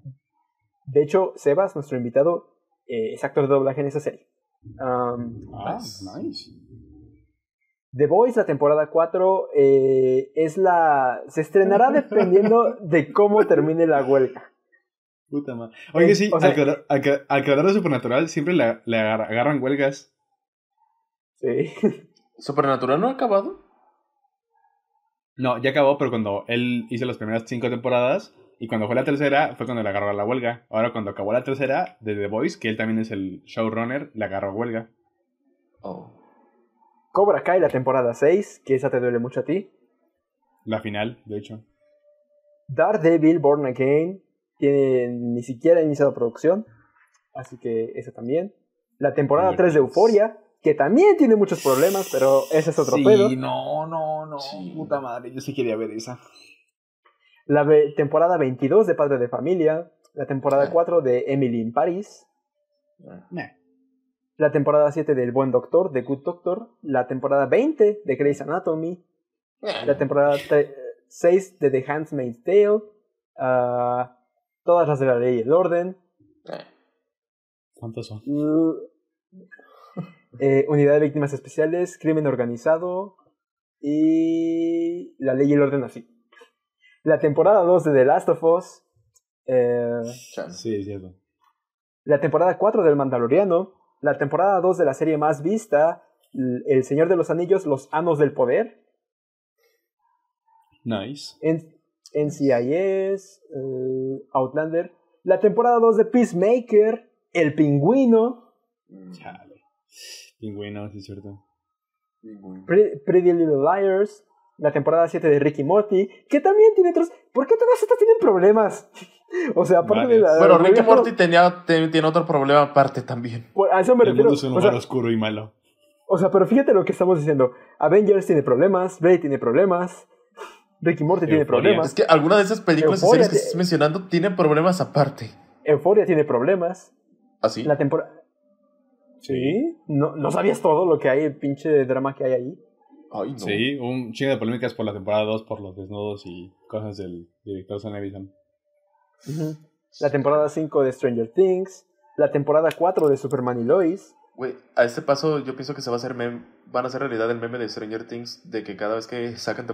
De hecho, Sebas, nuestro invitado, eh, es actor de doblaje en esa serie. Um, Ah, Nice. The Voice, la temporada 4, eh, es la. se estrenará dependiendo de cómo termine la huelga. Puta madre. Oye, Eh, sí, o sea, al, creador, al al creador de Supernatural siempre le, le agar- agarran huelgas. Sí. ¿Supernatural no ha acabado? No, ya acabó, pero cuando él hizo las primeras cinco temporadas y cuando fue la tercera fue cuando le agarró la huelga. Ahora cuando acabó la tercera de The Voice, que él también es el showrunner, le agarró huelga. Oh. Cobra Kai, la temporada 6, que esa te duele mucho a ti. La final, de hecho. Daredevil, Born Again, tiene ni siquiera iniciado producción. Así que esa también. La temporada Oye, 3 de pues. Euforia, que también tiene muchos problemas, pero ese es otro pedo. no, no, no. Sí. Puta madre, yo sí quería ver esa. La ve- temporada 22 de Padre de Familia. La temporada Ah. 4 de Emily in Paris. Nah. La temporada 7 del Buen Doctor, de Good Doctor. La temporada 20 de Grey's Anatomy. La temporada 6 de The Handmaid's Tale. ah, todas las de la ley y el orden. ¿Cuántos son? Uh, eh, Unidad de Víctimas Especiales, Crimen Organizado y La Ley y el Orden así. La temporada 2 de The Last of Us. eh. Sí, cierto. la temporada 4 del Mandaloriano. La temporada 2 de la serie más vista. El Señor de los Anillos, Los Anos del Poder. Nice. N- NCIS, eh, Outlander. La temporada 2 de Peacemaker. El Pingüino. Chale. Pingüino, sí es cierto. Pre- Pretty Little Liars, la temporada 7 de Ricky Morty, que también tiene otros... ¿Por qué todas estas tienen problemas? [laughs] O sea, aparte de la... Bueno, Rick y de- Morty tenía, te- tiene otro problema aparte también. Por- A eso me El refiero. mundo es un O lugar sea, oscuro y malo. o sea, pero fíjate lo que estamos diciendo. Avengers tiene problemas, Blade tiene problemas, Ricky Morty tiene problemas, Es que alguna de esas películas y series que estás mencionando tienen problemas aparte. Euphoria tiene problemas, ¿Así? la temporada... ¿Sí? ¿No, ¿No sabías todo lo que hay, el pinche drama que hay ahí? Ay, no. Sí, un chingo de polémicas por la temporada 2 por los desnudos y cosas del director Sam Levinson. La temporada 5 de Stranger Things, la temporada 4 de Superman y Lois, Güey, a este paso yo pienso que se va a hacer mem- van a hacer realidad el meme de Stranger Things de que cada vez que sacan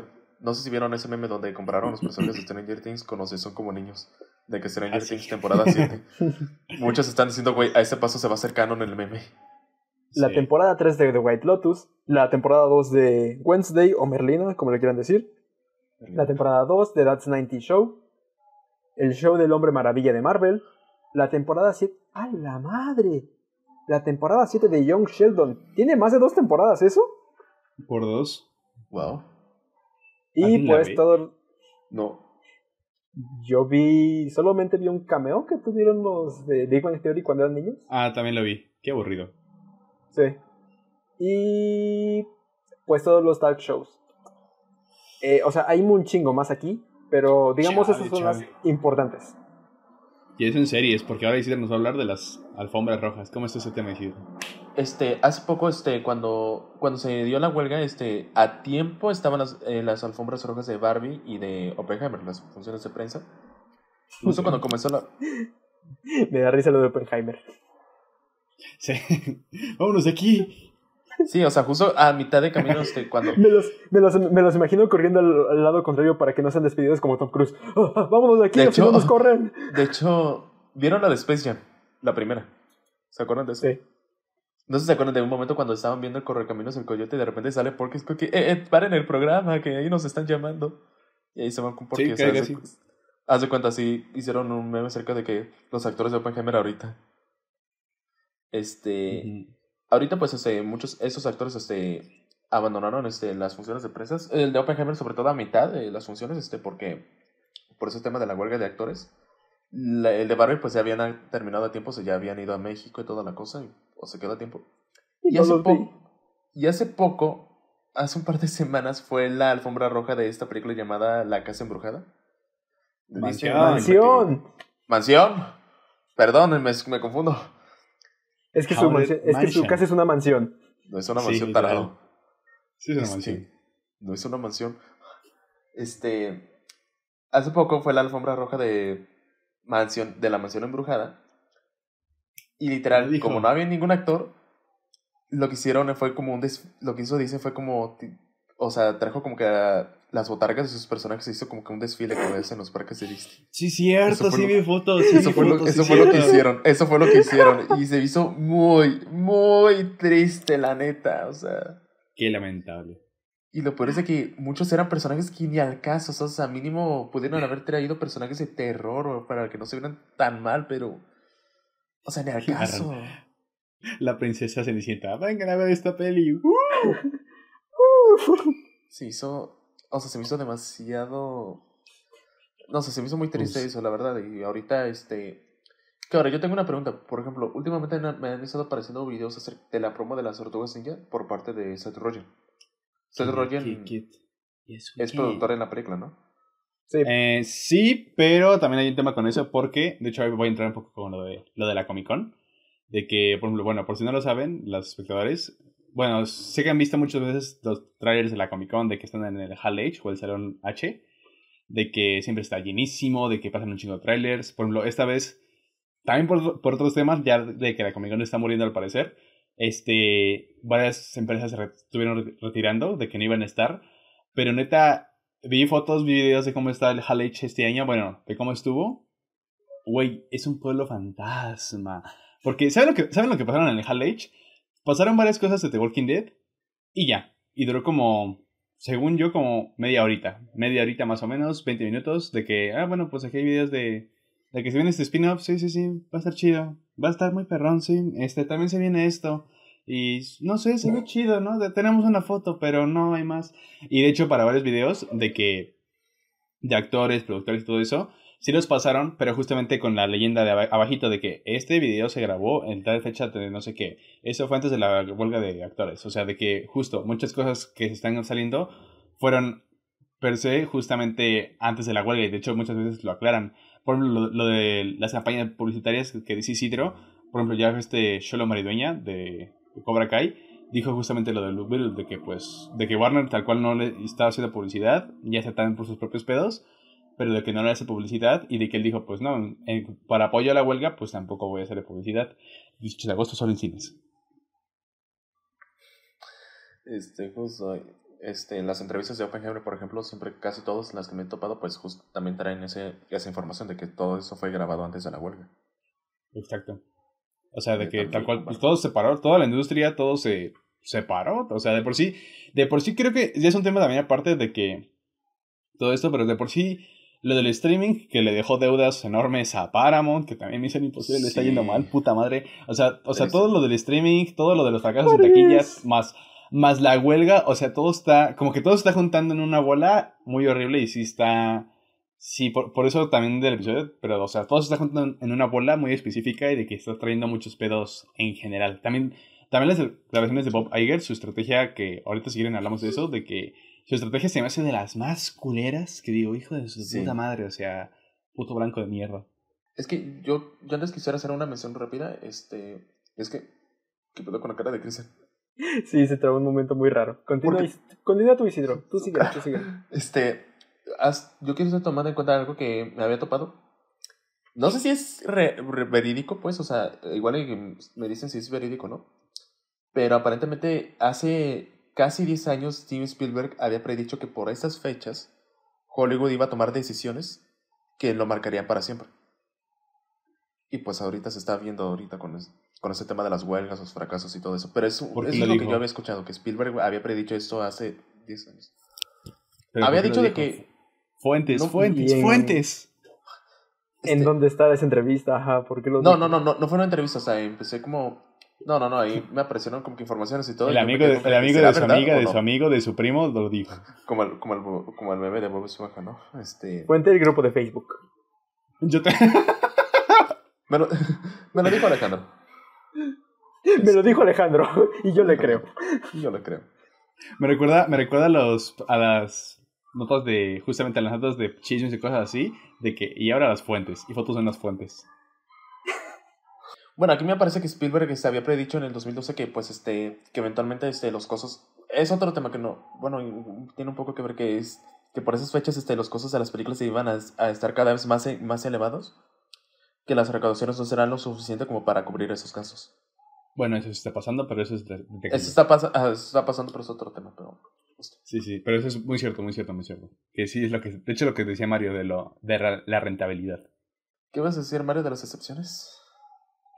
no sé si vieron ese meme donde compararon los personajes de [laughs] Stranger Things con los de Son como niños de que Stranger Ah, sí. Things temporada 7. [laughs] Muchos están diciendo, güey, a este paso se va a hacer canon el meme. La Sí. temporada 3 de The White Lotus, la temporada 2 de Wednesday o Merlina, como le quieran decir, la temporada 2 de That's 90 Show, el show del hombre maravilla de Marvel, la temporada 7, ¡a la madre! La temporada 7 de Young Sheldon, ¿tiene más de dos temporadas eso? Por dos. Wow. Y ¿Alguien la pues todo. No. Yo vi. Solamente vi un cameo que tuvieron los de Big Bang Theory cuando eran niños. Ah, también lo vi. Qué aburrido. Sí. Y. Pues todos los talk shows. Eh, o sea, hay un chingo más aquí. Pero digamos, Chale, esas son chale. las importantes. Y eso en series, porque ahora Isidro nos va a hablar de las alfombras rojas. ¿Cómo está ese tema, Isidro? Este, hace poco, este, cuando, cuando se dio la huelga, este, a tiempo estaban las, eh, las alfombras rojas de Barbie y de Oppenheimer, las funciones de prensa. Justo cuando comenzó la... [laughs] Me da risa lo de Oppenheimer. Sí. [laughs] Vámonos de aquí. Sí, o sea, justo a mitad de camino, este, cuando... [laughs] Me los, me los, me los imagino corriendo al, al lado contrario para que no sean despedidos como Tom Cruise. Ah, ah, vámonos de aquí, De hecho- no nos corren. De hecho, ¿vieron la de Space Jam? La primera. ¿Se acuerdan de eso? Sí. No sé si se acuerdan de un momento cuando estaban viendo el correcaminos el coyote y de repente sale Porky es que, eh, eh, paren el programa, que ahí nos están llamando. Y ahí se van con Porky. Sí, o sea, de cuenta, sí, hicieron un meme acerca de que los actores de Oppenheimer ahorita. Este. Ahorita, pues, este, muchos, esos actores, este, abandonaron, este, las funciones de presas. El de Oppenheimer, sobre todo a mitad de las funciones, este, porque, por ese tema de la huelga de actores. La- el de Barbie, pues, ya habían terminado a tiempo, o sea, ya habían ido a México y toda la cosa, y, o se quedó a tiempo. Y Y no hace, y poco, hace un par de semanas, fue la alfombra roja de esta película llamada La Casa Embrujada. Mansión. Mansión. Mansión. Perdón, me, me confundo. Es que, su, mansión- es que su casa es una mansión. No es una Sí, mansión literal. tarado. Sí, es una Este, mansión. No es una mansión. Este. Hace poco fue la alfombra roja de mansión, de la mansión embrujada. Y ¿Qué literal, como no había ningún actor, lo que hicieron fue como un des- lo que hizo dice fue como o sea, trajo como que a las botargas de sus personajes, hizo como que un desfile como ves en los parques de Disney. Sí, cierto, sí vi fotos. [laughs] Sí Eso fue, lo, fotos, eso sí, fue lo que hicieron, eso fue lo que hicieron. [laughs] Y se hizo muy, muy triste, la neta. O sea. Qué lamentable. Y lo peor es de que muchos eran personajes que ni al caso, o sea, mínimo pudieron haber traído personajes de terror o para que no se vieran tan mal, pero. O sea, ni al caso. La princesa Cenicienta. Vengan a ver esta peli. [laughs] Se hizo. O sea, se me hizo demasiado. No sé, se me hizo muy triste Pues- eso, la verdad. Y ahorita, este. Que ahora, yo tengo una pregunta. Por ejemplo, últimamente me han estado apareciendo videos acerca de la promo de las tortugas ninja por parte de Seth Rogen. Seth Rogen es productor en la película, ¿no? Sí. Eh, sí, pero también hay un tema con eso porque, de hecho, voy a entrar un poco con lo de, lo de la Comic Con. De que, por ejemplo, bueno, por si no lo saben, los espectadores, bueno, sé que han visto muchas veces los trailers de la Comic Con de que están en el Hall H o el Salón H, de que siempre está llenísimo, de que pasan un chingo de trailers. Por ejemplo, esta vez, también por, por otros temas, ya de que la Comic Con está muriendo al parecer, este, varias empresas se re- estuvieron re- retirando de que no iban a estar, pero neta, vi fotos, vi videos de cómo está el Hall H este año, bueno, de cómo estuvo. Güey, es un pueblo fantasma. Porque, ¿saben lo que, ¿saben lo que pasaron en el Hall H? Pasaron varias cosas de The Walking Dead y ya. Y duró como, según yo, como media horita. Media horita más o menos, 20 minutos, de que, ah, bueno, pues aquí hay videos de, de que se viene este spin-off, sí, sí, sí, va a estar chido. Va a estar muy perrón, sí. Este, también se viene esto. Y no sé, se ve chido, ¿no? Tenemos una foto, pero no hay más. Y de hecho, para varios videos de que. de actores, productores y todo eso, sí los pasaron, pero justamente con la leyenda de aba- abajito de que este video se grabó en tal fecha de no sé qué. Eso fue antes de la huelga de actores. O sea, de que justo muchas cosas que se están saliendo fueron per se justamente antes de la huelga. Y de hecho, muchas veces lo aclaran. Por ejemplo, lo, lo de las campañas publicitarias que dice Isidro, por ejemplo, ya este Sholo Maridueña de Cobra Kai dijo justamente lo de Beetle, de que pues, de que Warner tal cual no le estaba haciendo publicidad, ya se también por sus propios pedos, pero de que no le hace publicidad y de que él dijo, pues no, para apoyo a la huelga, pues tampoco voy a hacerle publicidad. 18 de agosto solo en cines. Este, justo, este, en las entrevistas de Oppenheimer, por ejemplo, siempre casi todas las que me he topado, pues justo también traen ese, esa información de que todo eso fue grabado antes de la huelga. Exacto. O sea, de que también, tal cual, pues todo se paró, toda la industria, todo se separó. O sea, de por sí, de por sí creo que ya es un tema también aparte de que todo esto, pero de por sí, lo del streaming, que le dejó deudas enormes a Paramount, que también Misión Imposible le está yendo mal, puta madre. O sea, o sea todo lo del streaming, todo lo de los fracasos en Madres. taquillas, más, más la huelga, o sea, todo está, como que todo se está juntando en una bola muy horrible y sí está, sí, por, por eso también del episodio, pero, o sea, todo se está juntando en una bola muy específica y de que está trayendo muchos pedos en general. También, también las declaraciones de Bob Iger, su estrategia, que ahorita si quieren hablamos de eso, de que su estrategia se me hace de las más culeras que digo, hijo de su Sí. puta madre, o sea, puto blanco de mierda. Es que yo, yo antes quisiera hacer una mención rápida. Este. Es que. ¿Qué pedo con la cara de Cristian? [laughs] Sí, se trabó un momento muy raro. Continúa, continúa tú, Isidro. Tú sigue, tú sigue. [laughs] Este. Haz- yo quiero tomando en cuenta algo que me había topado. No sé si es re- re- verídico, pues, o sea, igual me dicen si es verídico, ¿no? Pero aparentemente hace casi 10 años Steven Spielberg había predicho que por estas fechas Hollywood iba a tomar decisiones que lo marcarían para siempre. Y pues ahorita se está viendo ahorita con, es- con ese tema de las huelgas, los fracasos y todo eso. Pero es, ¿Por es lo lo que dijo? yo había escuchado, que Spielberg había predicho esto hace 10 años. Había ¿por qué dicho de dijo? que... Fuentes, No, fuentes, bien. fuentes. ¿En este, dónde está esa entrevista? Ajá, ¿por qué lo No, no, no, no, no fue una entrevista, o sea, empecé como... No, no, no, ahí me aparecieron como que informaciones y todo. El y amigo, de, el amigo ¿será de su amiga, de no? su amigo, de su primo, lo dijo. Como el, como, el, como el bebé de Bob Esponja, ¿no? Este... Fuente del grupo de Facebook. Yo te... [laughs] Me lo, me lo dijo Alejandro. Me lo dijo Alejandro [laughs] y yo le creo. Yo le creo. me recuerda, me recuerda a, los, a las notas de, justamente las notas de chismes y cosas así, de que, y ahora las fuentes, y fotos en las fuentes. Bueno, aquí me parece que Spielberg se había predicho en el 2012 que, pues, este, que eventualmente, este, los costos... Es otro tema que no... Bueno, tiene un poco que ver que es... Que por esas fechas, este, los costos de las películas se iban a, a estar cada vez más, más elevados. Que las recaudaciones no serán lo suficiente como para cubrir esos gastos. Bueno, eso está pasando, pero eso es de, de tecnología. Eso está, pasa- ah, eso está pasando, pero es otro tema, pero... Sí, sí, pero eso es muy cierto, muy cierto, muy cierto. Que sí es lo que, de hecho, lo que decía Mario de lo de la rentabilidad. ¿Qué vas a decir, Mario, de las excepciones?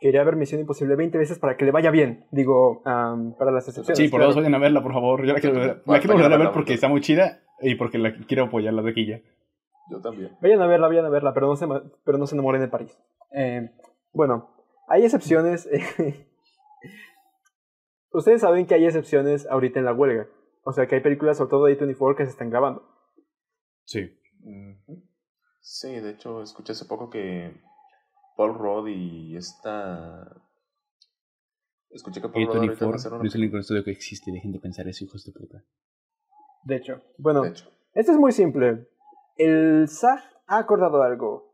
Quería ver Misión Imposible 20 veces para que le vaya bien. Digo, para las excepciones. Sí, por claro. dos vayan a verla, por favor. Yo la quiero, ver- la quiero a volver a verla, ver porque está muy chida y porque la quiero apoyar la taquilla. Yo también. Vayan a verla, vayan a verla, pero no se, pero no se enamoren de París. Eh, bueno, hay excepciones. [laughs] Ustedes saben que hay excepciones ahorita en la huelga. O sea, que hay películas, sobre todo de A24, que se están grabando. Sí. Sí, de hecho, escuché hace poco que Paul Rudd y esta... Escuché que Paul Rudd va a hacer A24 una... no es el único estudio que existe. Dejen de pensar eso, hijos de puta. De hecho, bueno, De hecho. esto es muy simple. El SAG ha acordado algo.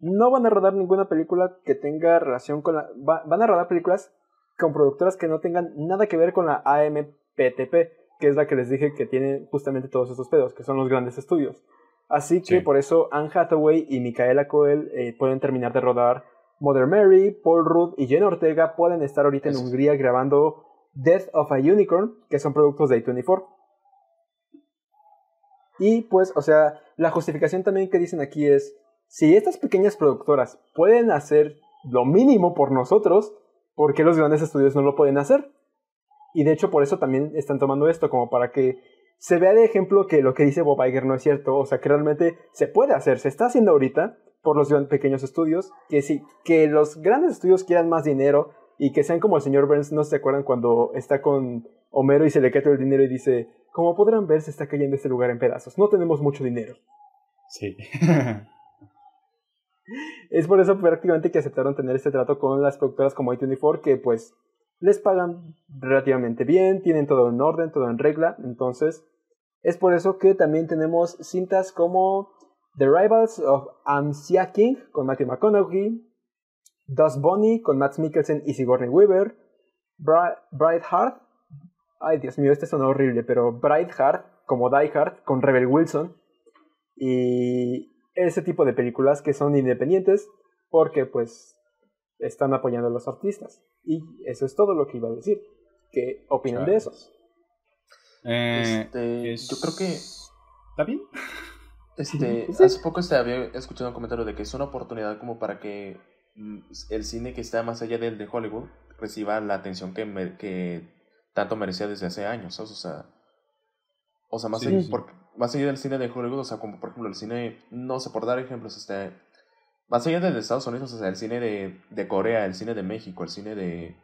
No van a rodar ninguna película que tenga relación con la... va- van a rodar películas con productoras que no tengan nada que ver con la AMPTP, que es la que les dije que tiene justamente todos esos pedos, que son los grandes estudios. Así que Sí. por eso Anne Hathaway y Micaela Coel eh, pueden terminar de rodar Mother Mary, Paul Rudd y Jenna Ortega pueden estar ahorita en. Hungría grabando Death of a Unicorn, que son productos de A24. Y pues, o sea, la justificación también que dicen aquí es, si estas pequeñas productoras pueden hacer lo mínimo por nosotros, ¿por qué los grandes estudios no lo pueden hacer? Y de hecho por eso también están tomando esto, como para que se vea de ejemplo que lo que dice Bob Iger no es cierto, o sea, que realmente se puede hacer, se está haciendo ahorita por los pequeños estudios, que sí, que los grandes estudios quieran más dinero y que sean como el señor Burns, ¿no se acuerdan cuando está con Homero y se le cae todo el dinero y dice, como podrán ver, se está cayendo este lugar en pedazos, no tenemos mucho dinero. Sí. [laughs] Es por eso prácticamente que aceptaron tener este trato con las productoras como A24 que pues les pagan relativamente bien, tienen todo en orden, todo en regla, entonces es por eso que también tenemos cintas como The Rivals of Amsia King con Matthew McConaughey, Dust Bunny con Matt Mikkelsen y Sigourney Weaver, Bri Brightheart, ay Dios mío, este suena horrible, pero Brightheart como Die Hard con Rebel Wilson y ese tipo de películas que son independientes porque pues están apoyando a los artistas. Y eso es todo lo que iba a decir. ¿Qué opinan de eso? Eh, Este, es- Yo creo que ¿Está bien? este, [laughs] Sí. hace poco este, había escuchado un comentario de que es una oportunidad como para que mm, el cine que está más allá del de Hollywood reciba la atención que, me- que tanto merecía desde hace años. ¿sabes? O sea, o sea más, Sí, allá, sí. por- más allá del cine de Hollywood, o sea, como por ejemplo el cine, no sé, por dar ejemplos, este, más allá del de Estados Unidos, o sea, el cine de, de Corea, el cine de México, el cine de,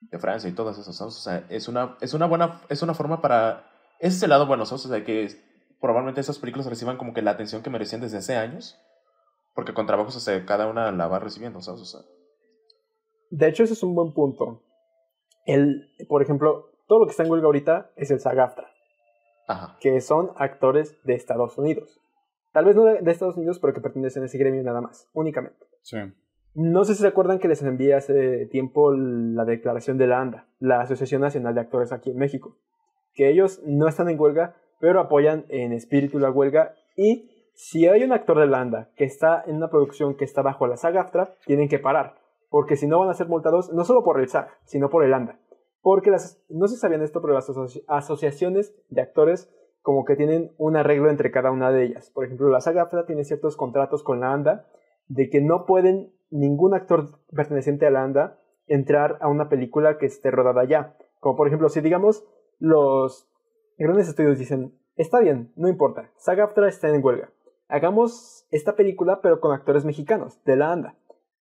de Francia y todas esas, ¿sabes? O sea, es una, es una buena, es una forma para, ese es el lado bueno. O sea, que probablemente esas películas reciban como que la atención que merecían desde hace años, porque con trabajos, o sea, cada una la va recibiendo, ¿sabes? O sea, De hecho, ese es un buen punto. El, por ejemplo, todo lo que está en huelga ahorita es el SAG-AFTRA, ajá. que son actores de Estados Unidos. Tal vez no de, de Estados Unidos, pero que pertenecen a ese gremio nada más, únicamente. Sí. No sé si se acuerdan que les envié hace tiempo la declaración de la ANDA, la Asociación Nacional de Actores aquí en México, que ellos no están en huelga, pero apoyan en espíritu la huelga y si hay un actor de la ANDA que está en una producción que está bajo la SAG-AFTRA, tienen que parar, porque si no van a ser multados no solo por el SAG, sino por el ANDA. Porque las, no se sabían esto, pero las asoci- asociaciones de actores como que tienen un arreglo entre cada una de ellas. Por ejemplo, la SAG-AFTRA tiene ciertos contratos con la ANDA de que no pueden ningún actor perteneciente a la ANDA entrar a una película que esté rodada allá. Como por ejemplo, si digamos los grandes estudios dicen, está bien, no importa, SAG-AFTRA está en huelga. Hagamos esta película pero con actores mexicanos, de la ANDA.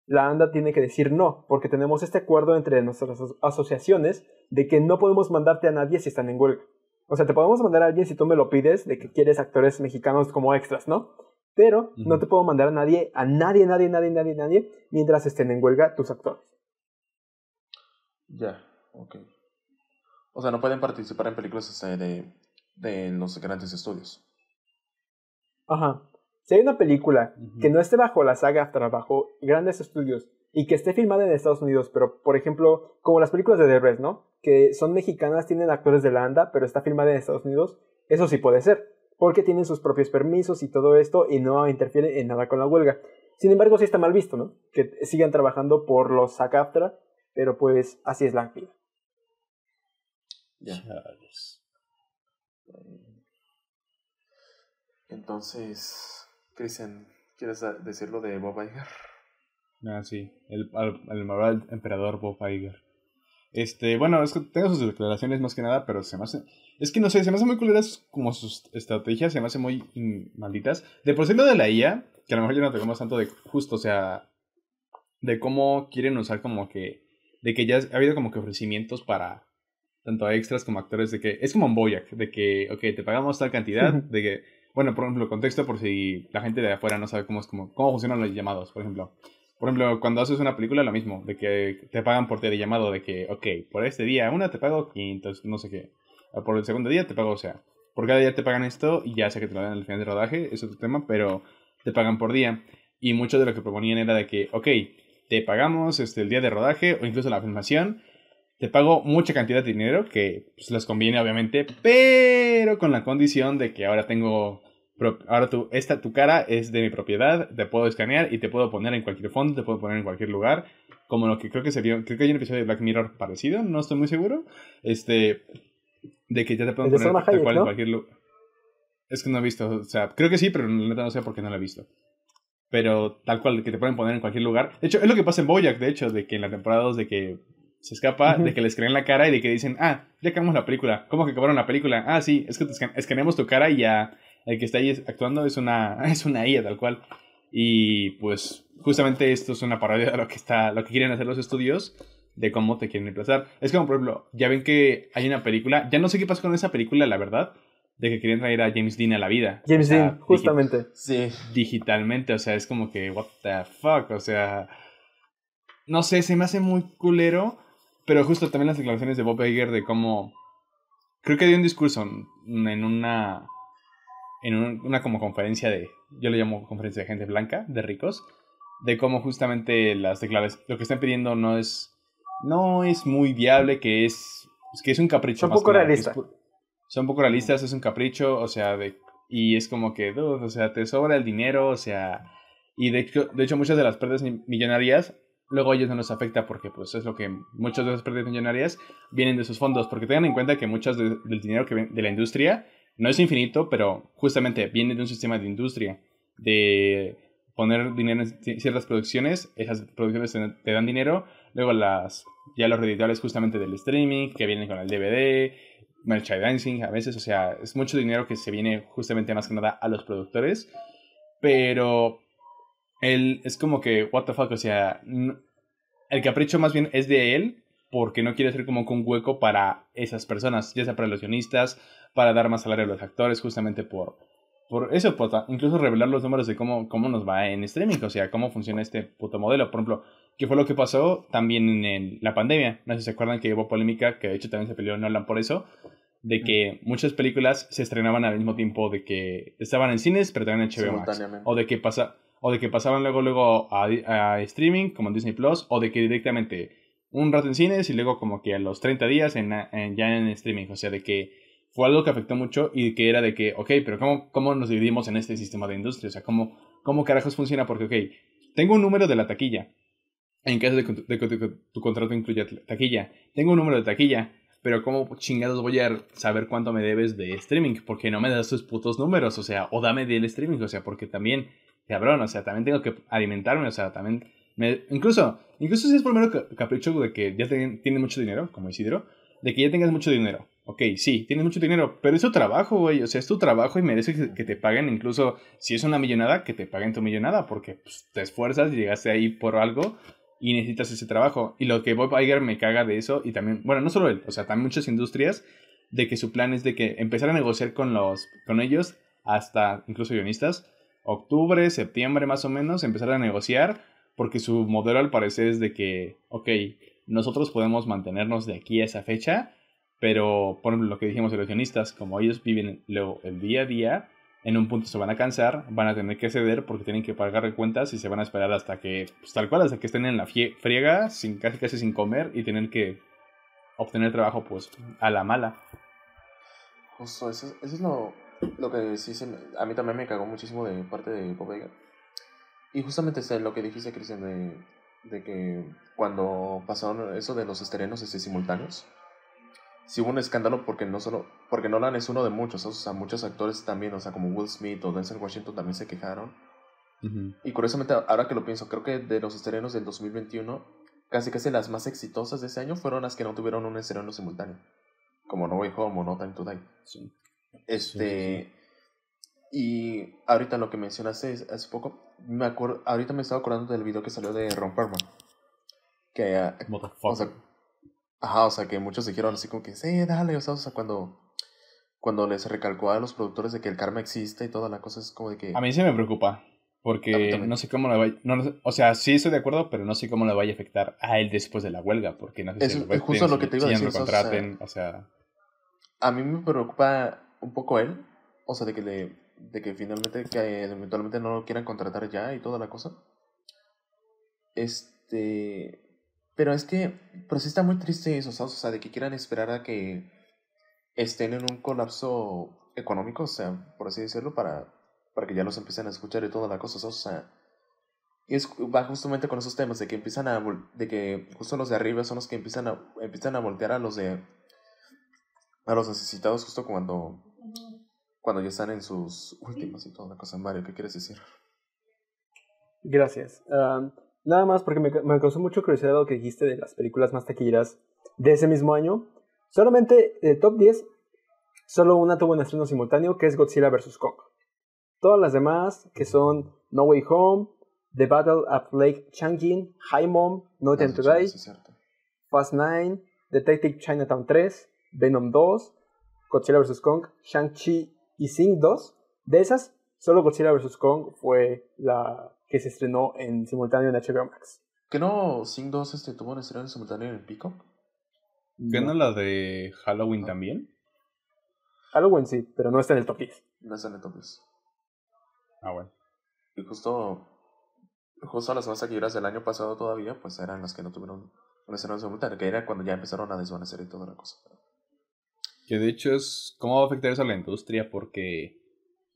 La ANDA tiene que decir no, porque tenemos este acuerdo entre nuestras aso- asociaciones de que no podemos mandarte a nadie si están en huelga. O sea, te podemos mandar a alguien si tú me lo pides de que quieres actores mexicanos como extras, ¿no? Pero no te puedo mandar a nadie, a nadie, nadie, nadie, nadie, nadie, mientras estén en huelga tus actores. Ya, ok. O sea, no pueden participar en películas sea, de, de los grandes estudios. Ajá. Si hay una película que no esté bajo la saga AFTRA, bajo grandes estudios, y que esté filmada en Estados Unidos, pero por ejemplo, como las películas de The Rest, ¿no? Que son mexicanas, tienen actores de la ANDA, pero está filmada en Estados Unidos, eso sí puede ser, porque tienen sus propios permisos y todo esto y no interfiere en nada con la huelga. Sin embargo, sí está mal visto, ¿no? Que sigan trabajando por los SAG AFTRA, pero pues así es la vida. Ya. Chales. Entonces, Cristian, ¿quieres decir lo de Bob Iger? Ah, sí. El, al- el malvado emperador Bob Iger. Este, bueno, es que tengo sus declaraciones más que nada, pero se me hace. Es que no sé, se me hace muy culeras como sus estrategias, se me hace muy in- malditas. De por sí lo de la IA, que a lo mejor ya no tocamos tanto de justo, o sea, de cómo quieren usar como que. De que ya ha habido como que ofrecimientos para tanto a extras como actores, de que. Es como un Boyac, de que, ok, te pagamos tal cantidad, de que. Bueno, por ejemplo, contexto por si la gente de afuera no sabe cómo, es como, cómo funcionan los llamados, por ejemplo. Por ejemplo, cuando haces una película, lo mismo, de que te pagan por llamado, de que, ok, por este día, una te pago 500, no sé qué. Por el segundo día te pago, o sea, por cada día te pagan esto y ya sé que te lo dan al final de rodaje, es otro tema, pero te pagan por día. Y mucho de lo que proponían era de que, ok, te pagamos este, el día de rodaje o incluso la filmación, te pago mucha cantidad de dinero, que pues, les conviene obviamente, pero con la condición de que ahora tengo ahora tu, esta, tu cara es de mi propiedad, te puedo escanear y te puedo poner en cualquier fondo, te puedo poner en cualquier lugar, como lo que creo que se vio, creo que hay un episodio de Black Mirror parecido, no estoy muy seguro, este, de que ya te pueden poner Salma tal Hayek, cual ¿no? en cualquier lugar. Es que no he visto, o sea, creo que sí, pero la neta no sé por qué no lo he visto. Pero tal cual, que te pueden poner en cualquier lugar. De hecho, es lo que pasa en Boyac, de hecho, de que en la temporada 2 de que se escapa, de que les creen la cara y de que dicen, ah, ya acabamos la película. ¿Cómo que acabaron la película? Ah, sí, es que te escan- escaneamos tu cara y ya el que está ahí actuando es una, [laughs] es una IA tal cual. Y pues justamente esto es una parodia de lo que está, lo que quieren hacer los estudios de cómo te quieren reemplazar. Es como, por ejemplo, ya ven que hay una película, ya no sé qué pasó con esa película, la verdad, de que querían traer a James Dean a la vida. James O sea, Dean, justamente. Sí, digitalmente, o sea, es como que, what the fuck, o sea, no sé, se me hace muy culero, pero justo también las declaraciones de Bob Iger de cómo, creo que dio un discurso en una, en un- una como conferencia de, yo le llamo conferencia de gente blanca, de ricos, de cómo justamente las declaraciones, lo que están pidiendo no es, no es muy viable, que es, que es un capricho. Son más poco que nada, que es realista. pu- son poco realistas, es un capricho, o sea, de, y es como que, dude, o sea, te sobra el dinero, o sea, y de hecho, de hecho muchas de las pérdidas mi- millonarias, luego a ellos no les afecta porque pues es lo que muchas de esas pérdidas millonarias vienen de sus fondos, porque tengan en cuenta que muchas de- del dinero que ven- de la industria no es infinito, pero justamente viene de un sistema de industria, de poner dinero en ci- ciertas producciones, esas producciones te, dan dinero, luego las ya los redituables justamente del streaming, que vienen con el DVD, merchandising a veces, o sea, es mucho dinero que se viene justamente más que nada a los productores, pero él es como que, what the fuck, o sea, el capricho más bien es de él, porque no quiere ser como un hueco para esas personas, ya sea para los guionistas, para dar más salario a los actores, justamente por, por eso, por incluso revelar los números de cómo, cómo nos va en streaming, o sea, cómo funciona este puto modelo. Por ejemplo, ¿qué fue lo que pasó también en la pandemia? No sé si se acuerdan que hubo polémica, que de hecho también se peleó Nolan por eso, de que muchas películas se estrenaban al mismo tiempo de que estaban en cines, pero también en HBO Max. O de que pasa, o de que pasaban luego luego a, a streaming, como en Disney Plus, o de que directamente un rato en cines y luego como que a los 30 días en, en- ya en streaming. O sea, de que fue algo que afectó mucho y que era de que, ok, pero ¿cómo, cómo nos dividimos en este sistema de industria? O sea, ¿cómo, cómo carajos funciona? Porque, ok, tengo un número de la taquilla. En caso de que tu, contrato incluya taquilla. Tengo un número de taquilla. Pero ¿cómo chingados voy a saber cuánto me debes de streaming? Porque no me das tus putos números, o sea, o dame del streaming, o sea, porque también, cabrón, o sea, también tengo que alimentarme, o sea, también, incluso, incluso si es primero ca- capricho de que ya tienes mucho dinero, como Isidro, de que ya tengas mucho dinero. Ok, sí, tienes mucho dinero, pero es tu trabajo, güey, o sea, es tu trabajo y merece que, que te paguen, incluso si es una millonada, que te paguen tu millonada, porque pues, te esfuerzas y llegaste ahí por algo y necesitas ese trabajo. Y lo que Bob Iger me caga de eso, y también, bueno, no solo él, o sea, también muchas industrias, de que su plan es de que empezar a negociar con, los, con ellos, hasta incluso guionistas, octubre, septiembre más o menos, empezar a negociar, porque su modelo al parecer es de que, ok, nosotros podemos mantenernos de aquí a esa fecha, pero por lo que dijimos de guionistas, como ellos viven luego el día a día, en un punto se van a cansar, van a tener que ceder porque tienen que pagar cuentas y se van a esperar hasta que, pues, tal cual, hasta que estén en la friega, sin, casi casi sin comer y tener que obtener trabajo pues a la mala. Justo, eso, es lo, lo que sí se a mí también me cagó muchísimo de parte de Bob. Y justamente es lo que dijiste, Cristian, de, de que cuando pasaron eso de los estrenos este, simultáneos, sí hubo un escándalo porque no solo, porque Nolan es uno de muchos, o sea, muchos actores también, o sea, como Will Smith o Denzel Washington también se quejaron. Y curiosamente, ahora que lo pienso, creo que de los estrenos del 2021, casi casi las más exitosas de ese año fueron las que no tuvieron un estreno simultáneo. Como No Way Home o No Time to Die. Sí. Este. Y ahorita lo que mencionaste hace poco, me acuerdo, ahorita me estaba acordando del video que salió de Ron Perlman. Que, ah, o sea, ajá, o sea, que muchos dijeron así como que, sí, dale, o sea, o sea, cuando, cuando les recalcó a los productores de que el karma existe y toda la cosa es como de que... A mí sí me preocupa. Porque no sé cómo le vaya. No, o sea, sí estoy de acuerdo, pero no sé cómo le vaya a afectar a él después de la huelga. Porque no sé si lo es justo lo que te iba a decir, o sea. O sea, A mí me preocupa un poco él, o sea, de que, le, de que finalmente, que eventualmente no lo quieran contratar ya y toda la cosa. Este. Pero es que, pero sí está muy triste eso, ¿sabes? O sea, de que quieran esperar a que estén en un colapso económico, o sea, por así decirlo, para, para que ya los empiecen a escuchar y toda la cosa. O sea, y es, va justamente con esos temas de que empiezan a, de que justo los de arriba son los que empiezan a, empiezan a voltear a los de, a los necesitados justo cuando, cuando ya están en sus últimas y toda la cosa. Mario, ¿qué quieres decir? Gracias. Nada más porque me, me causó mucho curiosidad lo que dijiste de las películas más taquilleras de ese mismo año. Solamente de top 10, solo una tuvo un estreno simultáneo que es Godzilla vs. Kong. Todas las demás, que son No Way Home, The Battle at Lake Changjin, High Mom, No Time to Die. Fast 9, Detective Chinatown 3, Venom 2, Godzilla vs. Kong, Shang-Chi y Sing 2. De esas, solo Godzilla vs. Kong fue la que se estrenó en simultáneo en HBO Max. ¿Que no Sing 2 este, tuvo un estreno simultáneo en el Peacock? ¿qué no la de Halloween también? Halloween sí, pero no está en el top 10. No es en entonces. Ah, bueno. Y justo, justo las más taquilleras del año pasado todavía, pues eran las que no tuvieron un estreno simultáneo, que era cuando ya empezaron a desvanecer y toda la cosa. Que de hecho es. ¿Cómo va a afectar eso a la industria? Porque.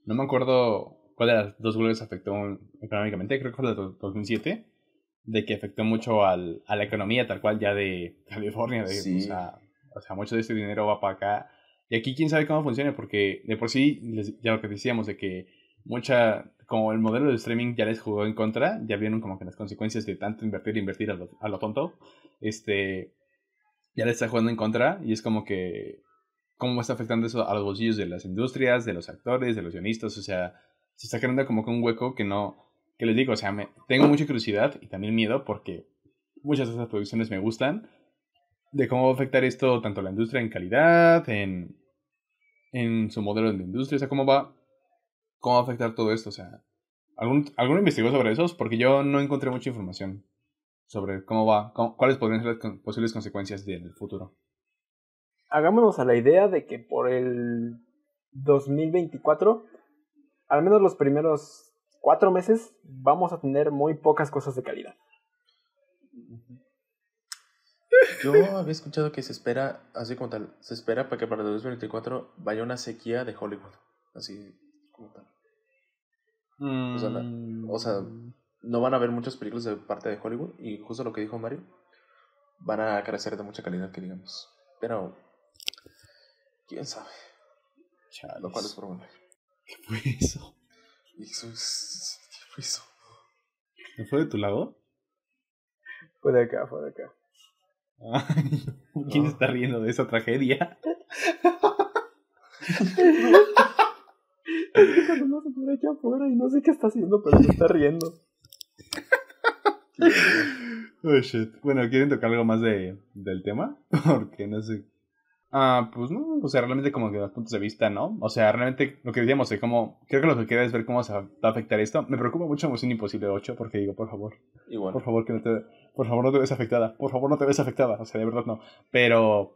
No me acuerdo cuál de las dos huelgas afectó económicamente. Creo que fue la de 2007. De que afectó mucho al, a la economía, tal cual ya de [laughs] California. De, Sí. o, sea, o sea, mucho de este dinero va para acá. Y aquí quién sabe cómo funciona, porque de por sí, les- ya lo que decíamos, de que mucha. Como el modelo de streaming ya les jugó en contra, ya vieron como que las consecuencias de tanto invertir, invertir a lo, a lo tonto. Este. Ya les está jugando en contra, y es como que cómo está afectando eso a los bolsillos de las industrias, de los actores, de los guionistas, o sea, se está creando como que un hueco que no, que les digo, o sea, me, tengo mucha curiosidad y también miedo porque muchas de esas producciones me gustan de cómo va a afectar esto tanto a la industria en calidad, en, en su modelo de industria, o sea, cómo va, cómo va a afectar todo esto, o sea, ¿algún, ¿alguno investigó sobre eso? Porque yo no encontré mucha información sobre cómo va, cómo- cuáles podrían ser las con- posibles consecuencias del futuro. Hagámonos a la idea de que por el 2024, al menos los primeros cuatro meses, vamos a tener muy pocas cosas de calidad. Yo había escuchado que se espera, así como tal, se espera para que para el 2024 vaya una sequía de Hollywood. Así como tal. O sea, la- o sea, no van a haber muchas películas de parte de Hollywood y justo lo que dijo Mario, van a carecer de mucha calidad, que digamos. Pero, quién sabe, Chales. lo cual es probable. ¿Qué fue eso? Eso es... ¿Qué fue eso? ¿No fue de tu lado? Fue de acá, fue de acá. Ay, [laughs] ¿Quién No. está riendo de esa tragedia? Cuando no se pone aquí afuera y no sé qué está haciendo, pero se está riendo. [laughs] Oh, shit. Bueno, ¿quieren tocar algo más de, del tema? [laughs] Porque no sé. Ah, pues no, o sea, realmente como que los puntos de vista, ¿no? O sea, realmente lo que decíamos de cómo, creo que lo que queda es ver cómo se va a afectar esto. Me preocupa mucho Misión Imposible 8 porque digo, por favor, Igual. por favor que no te, por favor no te ves afectada, por favor no te ves afectada, o sea, de verdad no. Pero,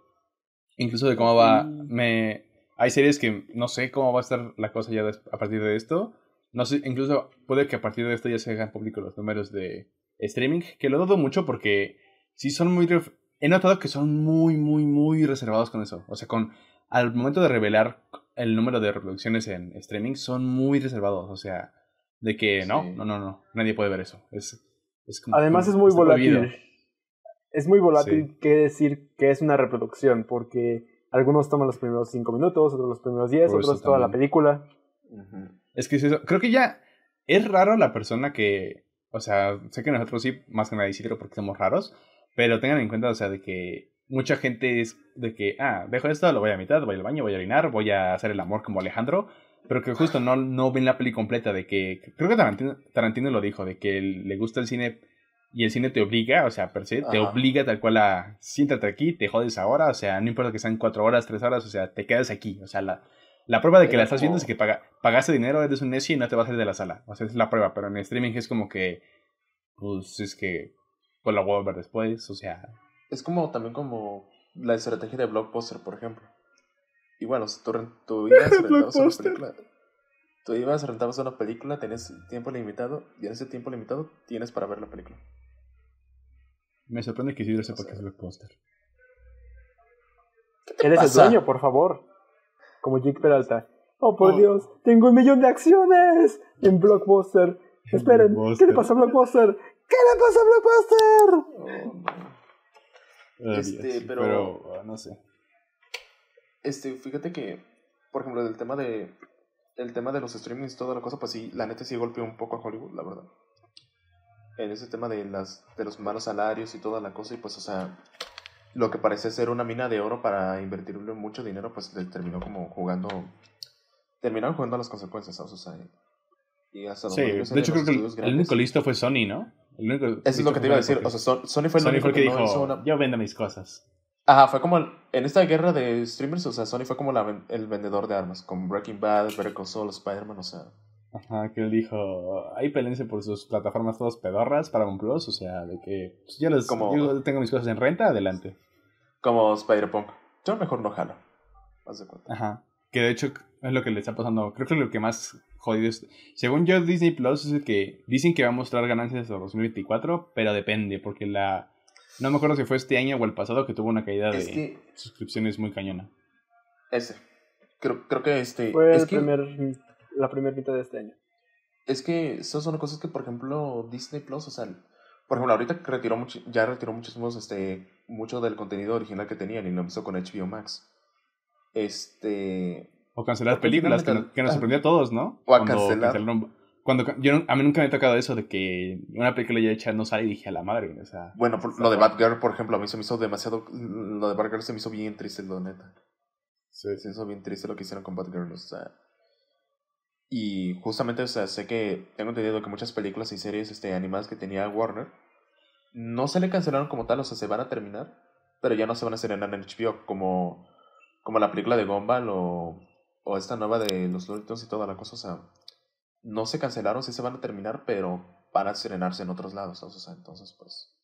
incluso de cómo va, me, hay series que no sé cómo va a estar la cosa ya a partir de esto. No sé, incluso puede que a partir de esto ya se hagan públicos los números de streaming, que lo dudo mucho porque sí son muy... He notado que son muy, muy, muy reservados con eso. O sea, con al momento de revelar el número de reproducciones en streaming, son muy reservados. O sea, de que no, Sí. no, no, no, nadie puede ver eso. Es, es como- Además es muy está prohibido. volátil. Es muy volátil qué decir que es una reproducción, porque algunos toman los primeros cinco minutos, otros los primeros diez, Por eso otros toda la película. Ujú. Es que es eso. Creo que ya es raro la persona que. O sea, sé que nosotros sí, más que nadie sí, porque somos raros. Pero tengan en cuenta, o sea, de que mucha gente es de que, ah, dejo esto, lo voy a mitad, voy al baño, voy a orinar, voy a hacer el amor como Alejandro. Pero que justo no, no ven la peli completa, de que. Creo que Tarantino, Tarantino lo dijo, de que le gusta el cine y el cine te obliga, o sea, per se, te Ajá. obliga tal cual a siéntate aquí, te jodes ahora, o sea, no importa que sean cuatro horas, tres horas, o sea, te quedas aquí, o sea, la, la prueba de que la estás viendo como- es que paga, pagaste dinero, eres un necio y no te vas a salir de la sala, o sea, es la prueba, pero en streaming es como que, pues es que, pues la voy a ver después, o sea, Es como también como la estrategia de Blockbuster, por ejemplo. Y bueno, si tú, tú [laughs] ibas, rentabas una película. Tú ibas, rentabas una película, tenías tiempo limitado, y en ese tiempo limitado tienes para ver la película. me sorprende que Isidro O sepa sea, que es Blockbuster. Eres pasa? el dueño, por favor. Como Jake Peralta. Oh, por Oh. Dios, tengo un millón de acciones en Blockbuster. Esperen, ¿qué le pasa a Blockbuster? ¿Qué le pasa a Blockbuster? Oh, Este, pero- ah, no sé. Este, fíjate que, por ejemplo, del tema de el tema de los streamings y toda la cosa, pues sí, la neta sí golpeó un poco a Hollywood, la verdad. En ese tema de las de los malos salarios y toda la cosa, y pues, o sea, lo que parece ser una mina de oro para invertirle mucho dinero, pues le terminó como jugando. Terminaron jugando a las consecuencias, o sea, y hasta Sí, de hecho creo que estudios el único listo fue Sony, ¿no? El único Eso es lo que te iba a decir. porque O sea, Son- Sony fue el Sony único fue que no dijo, hizo una- yo vendo mis cosas. Ajá, fue como el- en esta guerra de streamers, o sea, Sony fue como la el vendedor de armas, con Breaking Bad, Better Call Saul, Spider-Man, o sea, Ajá, que él dijo, ahí pelense por sus plataformas todos pedorras para un plus, o sea, de que pues, yo, les, Como- yo tengo mis cosas en renta, adelante. como Spider-Punk. Yo mejor no jalo. Haz de cuenta. Ajá, que de hecho es lo que le está pasando, creo que lo que más jodido es, según yo Disney Plus es el que dicen que va a mostrar ganancias hasta 2024, pero depende, porque la, no me acuerdo si fue este año o el pasado que tuvo una caída de que suscripciones muy cañona. ese. Creo, creo que este. Fue es, el que, primer, la primera mitad de este año. es que esas son cosas que, por ejemplo, Disney Plus, o sea, por ejemplo, ahorita retiró mucho, ya retiró muchísimos, este, mucho del contenido original que tenían y lo empezó con HBO Max. Este. O cancelar películas, que, nos- que nos sorprendió a todos, ¿no? O a Cuando cancelar. cancelaron- Cuando, yo, a mí nunca me ha tocado eso de que una película ya hecha no sale y dije a la madre, o sea... Bueno, por- lo de Batgirl, por ejemplo, a mí se me hizo demasiado. Lo de Batgirl se me hizo bien triste, lo neta. Sí. Se me hizo bien triste lo que hicieron con Batgirl, o sea. Y justamente, o sea, sé que tengo entendido que muchas películas y series este, animadas que tenía Warner no se le cancelaron como tal, o sea, se van a terminar, pero ya no se van a estrenar en HBO como, como la película de Gumball o, o esta nueva de los Looney y toda la cosa. O sea, no se cancelaron, sí se van a terminar, pero van a estrenarse en otros lados. O sea, entonces, pues.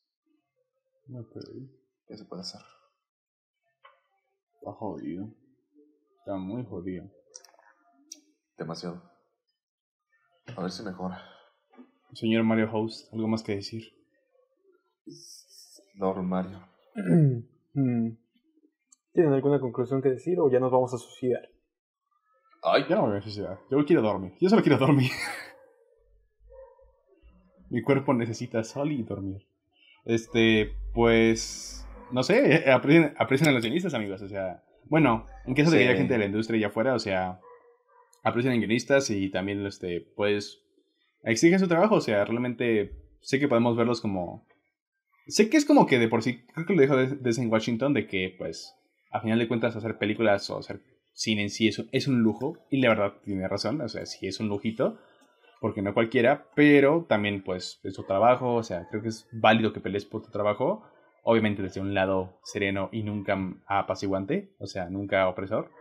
¿qué se puede hacer? Está jodido. Está muy jodido. Demasiado. A ver si mejora. Señor Mario Host, ¿algo más que decir? Lord Mario. [clears throat] Mm. ¿Tienen alguna conclusión que decir o ya nos vamos a suicidar? Ay, Ya no a suicidar. Yo quiero dormir. Yo solo quiero dormir. [laughs] Mi cuerpo necesita sol y dormir. Este, pues. No sé, aprecien, aprecien a los guionistas, amigos. O sea, bueno, en caso de que Sí. haya gente de la industria allá afuera, o sea, aprecien a guionistas y también, este, pues, exigen su trabajo. O sea, realmente sé que podemos verlos como. Sé que es como que de por sí, creo que lo dijo desde en Washington, de que, pues, a final de cuentas, hacer películas o hacer cine en sí es, un- es un lujo. Y la verdad, tiene razón, o sea, sí es un lujito, porque no cualquiera, pero también, pues, es tu trabajo, o sea, creo que es válido que pelees por tu trabajo, obviamente desde un lado sereno y nunca apaciguante, o sea, nunca opresor.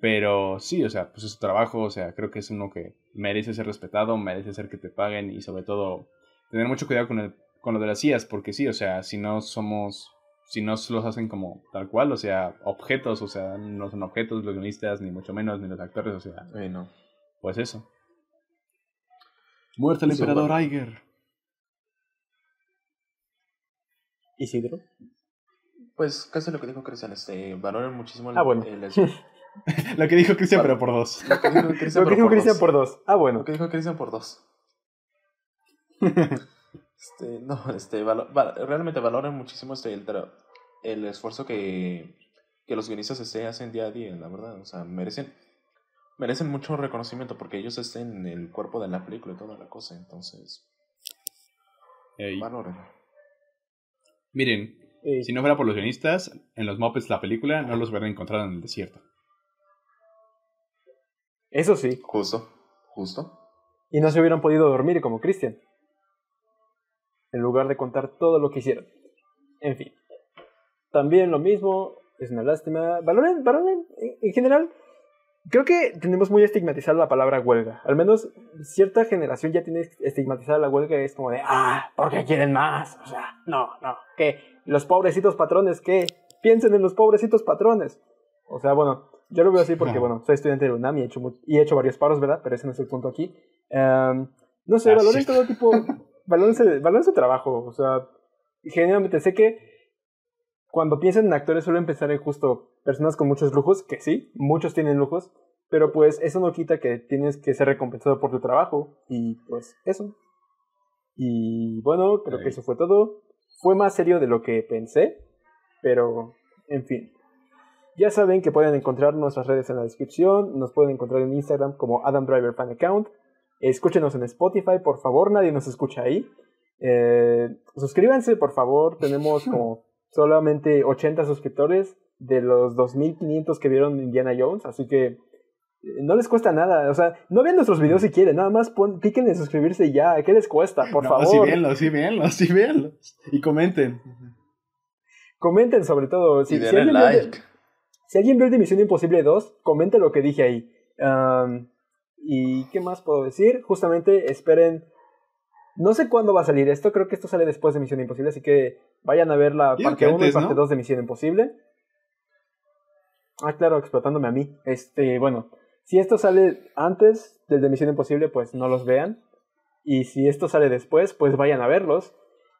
Pero sí, o sea, pues es tu trabajo, o sea, creo que es uno que merece ser respetado, merece ser que te paguen y sobre todo tener mucho cuidado con, el, con lo de las IAS, porque sí, o sea, si no somos, si no los hacen como tal cual, o sea, objetos, o sea, no son objetos los guionistas, ni mucho menos, ni los actores, o sea, ay, no. pues eso. Muerte al emperador bueno. Iger. ¿Isidro? Pues casi lo que dijo Cristian, este, valoren muchísimo el, Ah, bueno. el- [laughs] Lo que dijo Cristian, pero por dos. lo que dijo Cristian, dos. por dos. Ah, bueno. Lo que dijo Cristian por dos. [laughs] Este, [laughs] no, este, valo- va- realmente valoran muchísimo este, el, el esfuerzo que, que los guionistas este, hacen día a día, la verdad. O sea, merecen, merecen mucho reconocimiento porque ellos estén en el cuerpo de la película y toda la cosa. Entonces, Ey. valoren. Miren, si no fuera por los guionistas, en los Muppets la película no los hubieran encontrado en el desierto. Eso sí. Justo, justo. Y no se hubieran podido dormir como Cristian. En lugar de contar todo lo que hicieron. En fin. También lo mismo. Es una lástima. Valoren, valoren. En en general, creo que tenemos muy estigmatizada la palabra huelga. Al menos cierta generación ya tiene estigmatizada la huelga. Es como de, ah, ¿por qué quieren más? O sea, no, no. ¿Qué? Los pobrecitos patrones, ¿qué? Piensen en los pobrecitos patrones. O sea, bueno, yo lo veo así porque, Ajá. [laughs] bueno, soy estudiante de UNAM y he hecho, y he hecho varios paros, ¿verdad? Pero ese no es el punto aquí. Em, no sé, Ah, valoren todo tipo, [laughs] su- valoren su trabajo. O sea, generalmente sé que cuando piensan en actores suelen pensar en justo personas con muchos lujos, que sí, muchos tienen lujos, pero pues eso no quita que tienes que ser recompensado por tu trabajo y pues eso. Y bueno, creo que eso fue todo. Fue más serio de lo que pensé, pero en fin. Ya saben que pueden encontrar nuestras redes en la descripción, nos pueden encontrar en Instagram como Adam Driver Fan Account. Escúchenos en Spotify, por favor, nadie nos escucha ahí. Eh, suscríbanse, por favor, tenemos como [laughs] solamente 80 suscriptores de los 2500 que vieron Indiana Jones, así que eh, no les cuesta nada, o sea, no vean nuestros videos si quieren, nada más pon, piquen en suscribirse y ya, ¿qué les cuesta? Por no, favor. sí, véanlos, sí, véanlos, sí, véanlos. Y comenten. Comenten sobre todo. Si, y si denle alguien vio el de- like. si alguien vio el de Misión Imposible 2, comente lo que dije ahí. ¿Y qué más puedo decir? Justamente esperen. No sé cuándo va a salir esto, creo que esto sale después de Misión Imposible, así que vayan a ver la parte que 1 y parte ¿no? 2 de Misión Imposible. Ah, claro, explotándome a mí. Este, bueno, si esto sale antes del de Misión Imposible, pues no los vean. Y si esto sale después, pues vayan a verlos.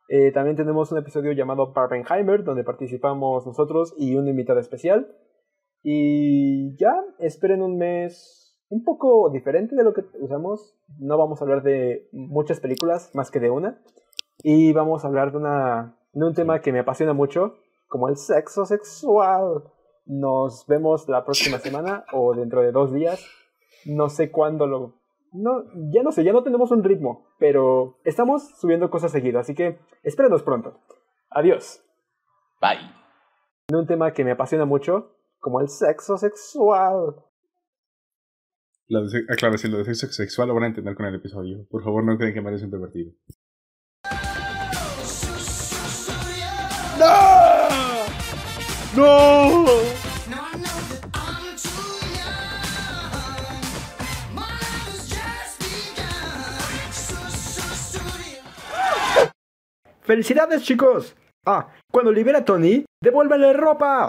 Eh, también tenemos un episodio llamado Barbenheimer, donde participamos nosotros y un invitado especial. Y ya, esperen un mes un poco diferente de lo que usamos. No vamos a hablar de muchas películas, más que de una. Y vamos a hablar de, una, de un tema que me apasiona mucho, como el sexo sexual. Nos vemos la próxima [laughs] semana o dentro de dos días. No sé cuándo lo... No, ya no sé, ya no tenemos un ritmo, pero estamos subiendo cosas seguido, así que espérenos pronto. Adiós. Bye. De un tema que me apasiona mucho, como el sexo sexual. La aclaración de sexo sexual lo van a entender con el episodio. Por favor, no crean que Mario es un pervertido. ¡No! ¡No! ¡Felicidades, chicos! Ah, cuando libera a Tony, devuélvele ropa.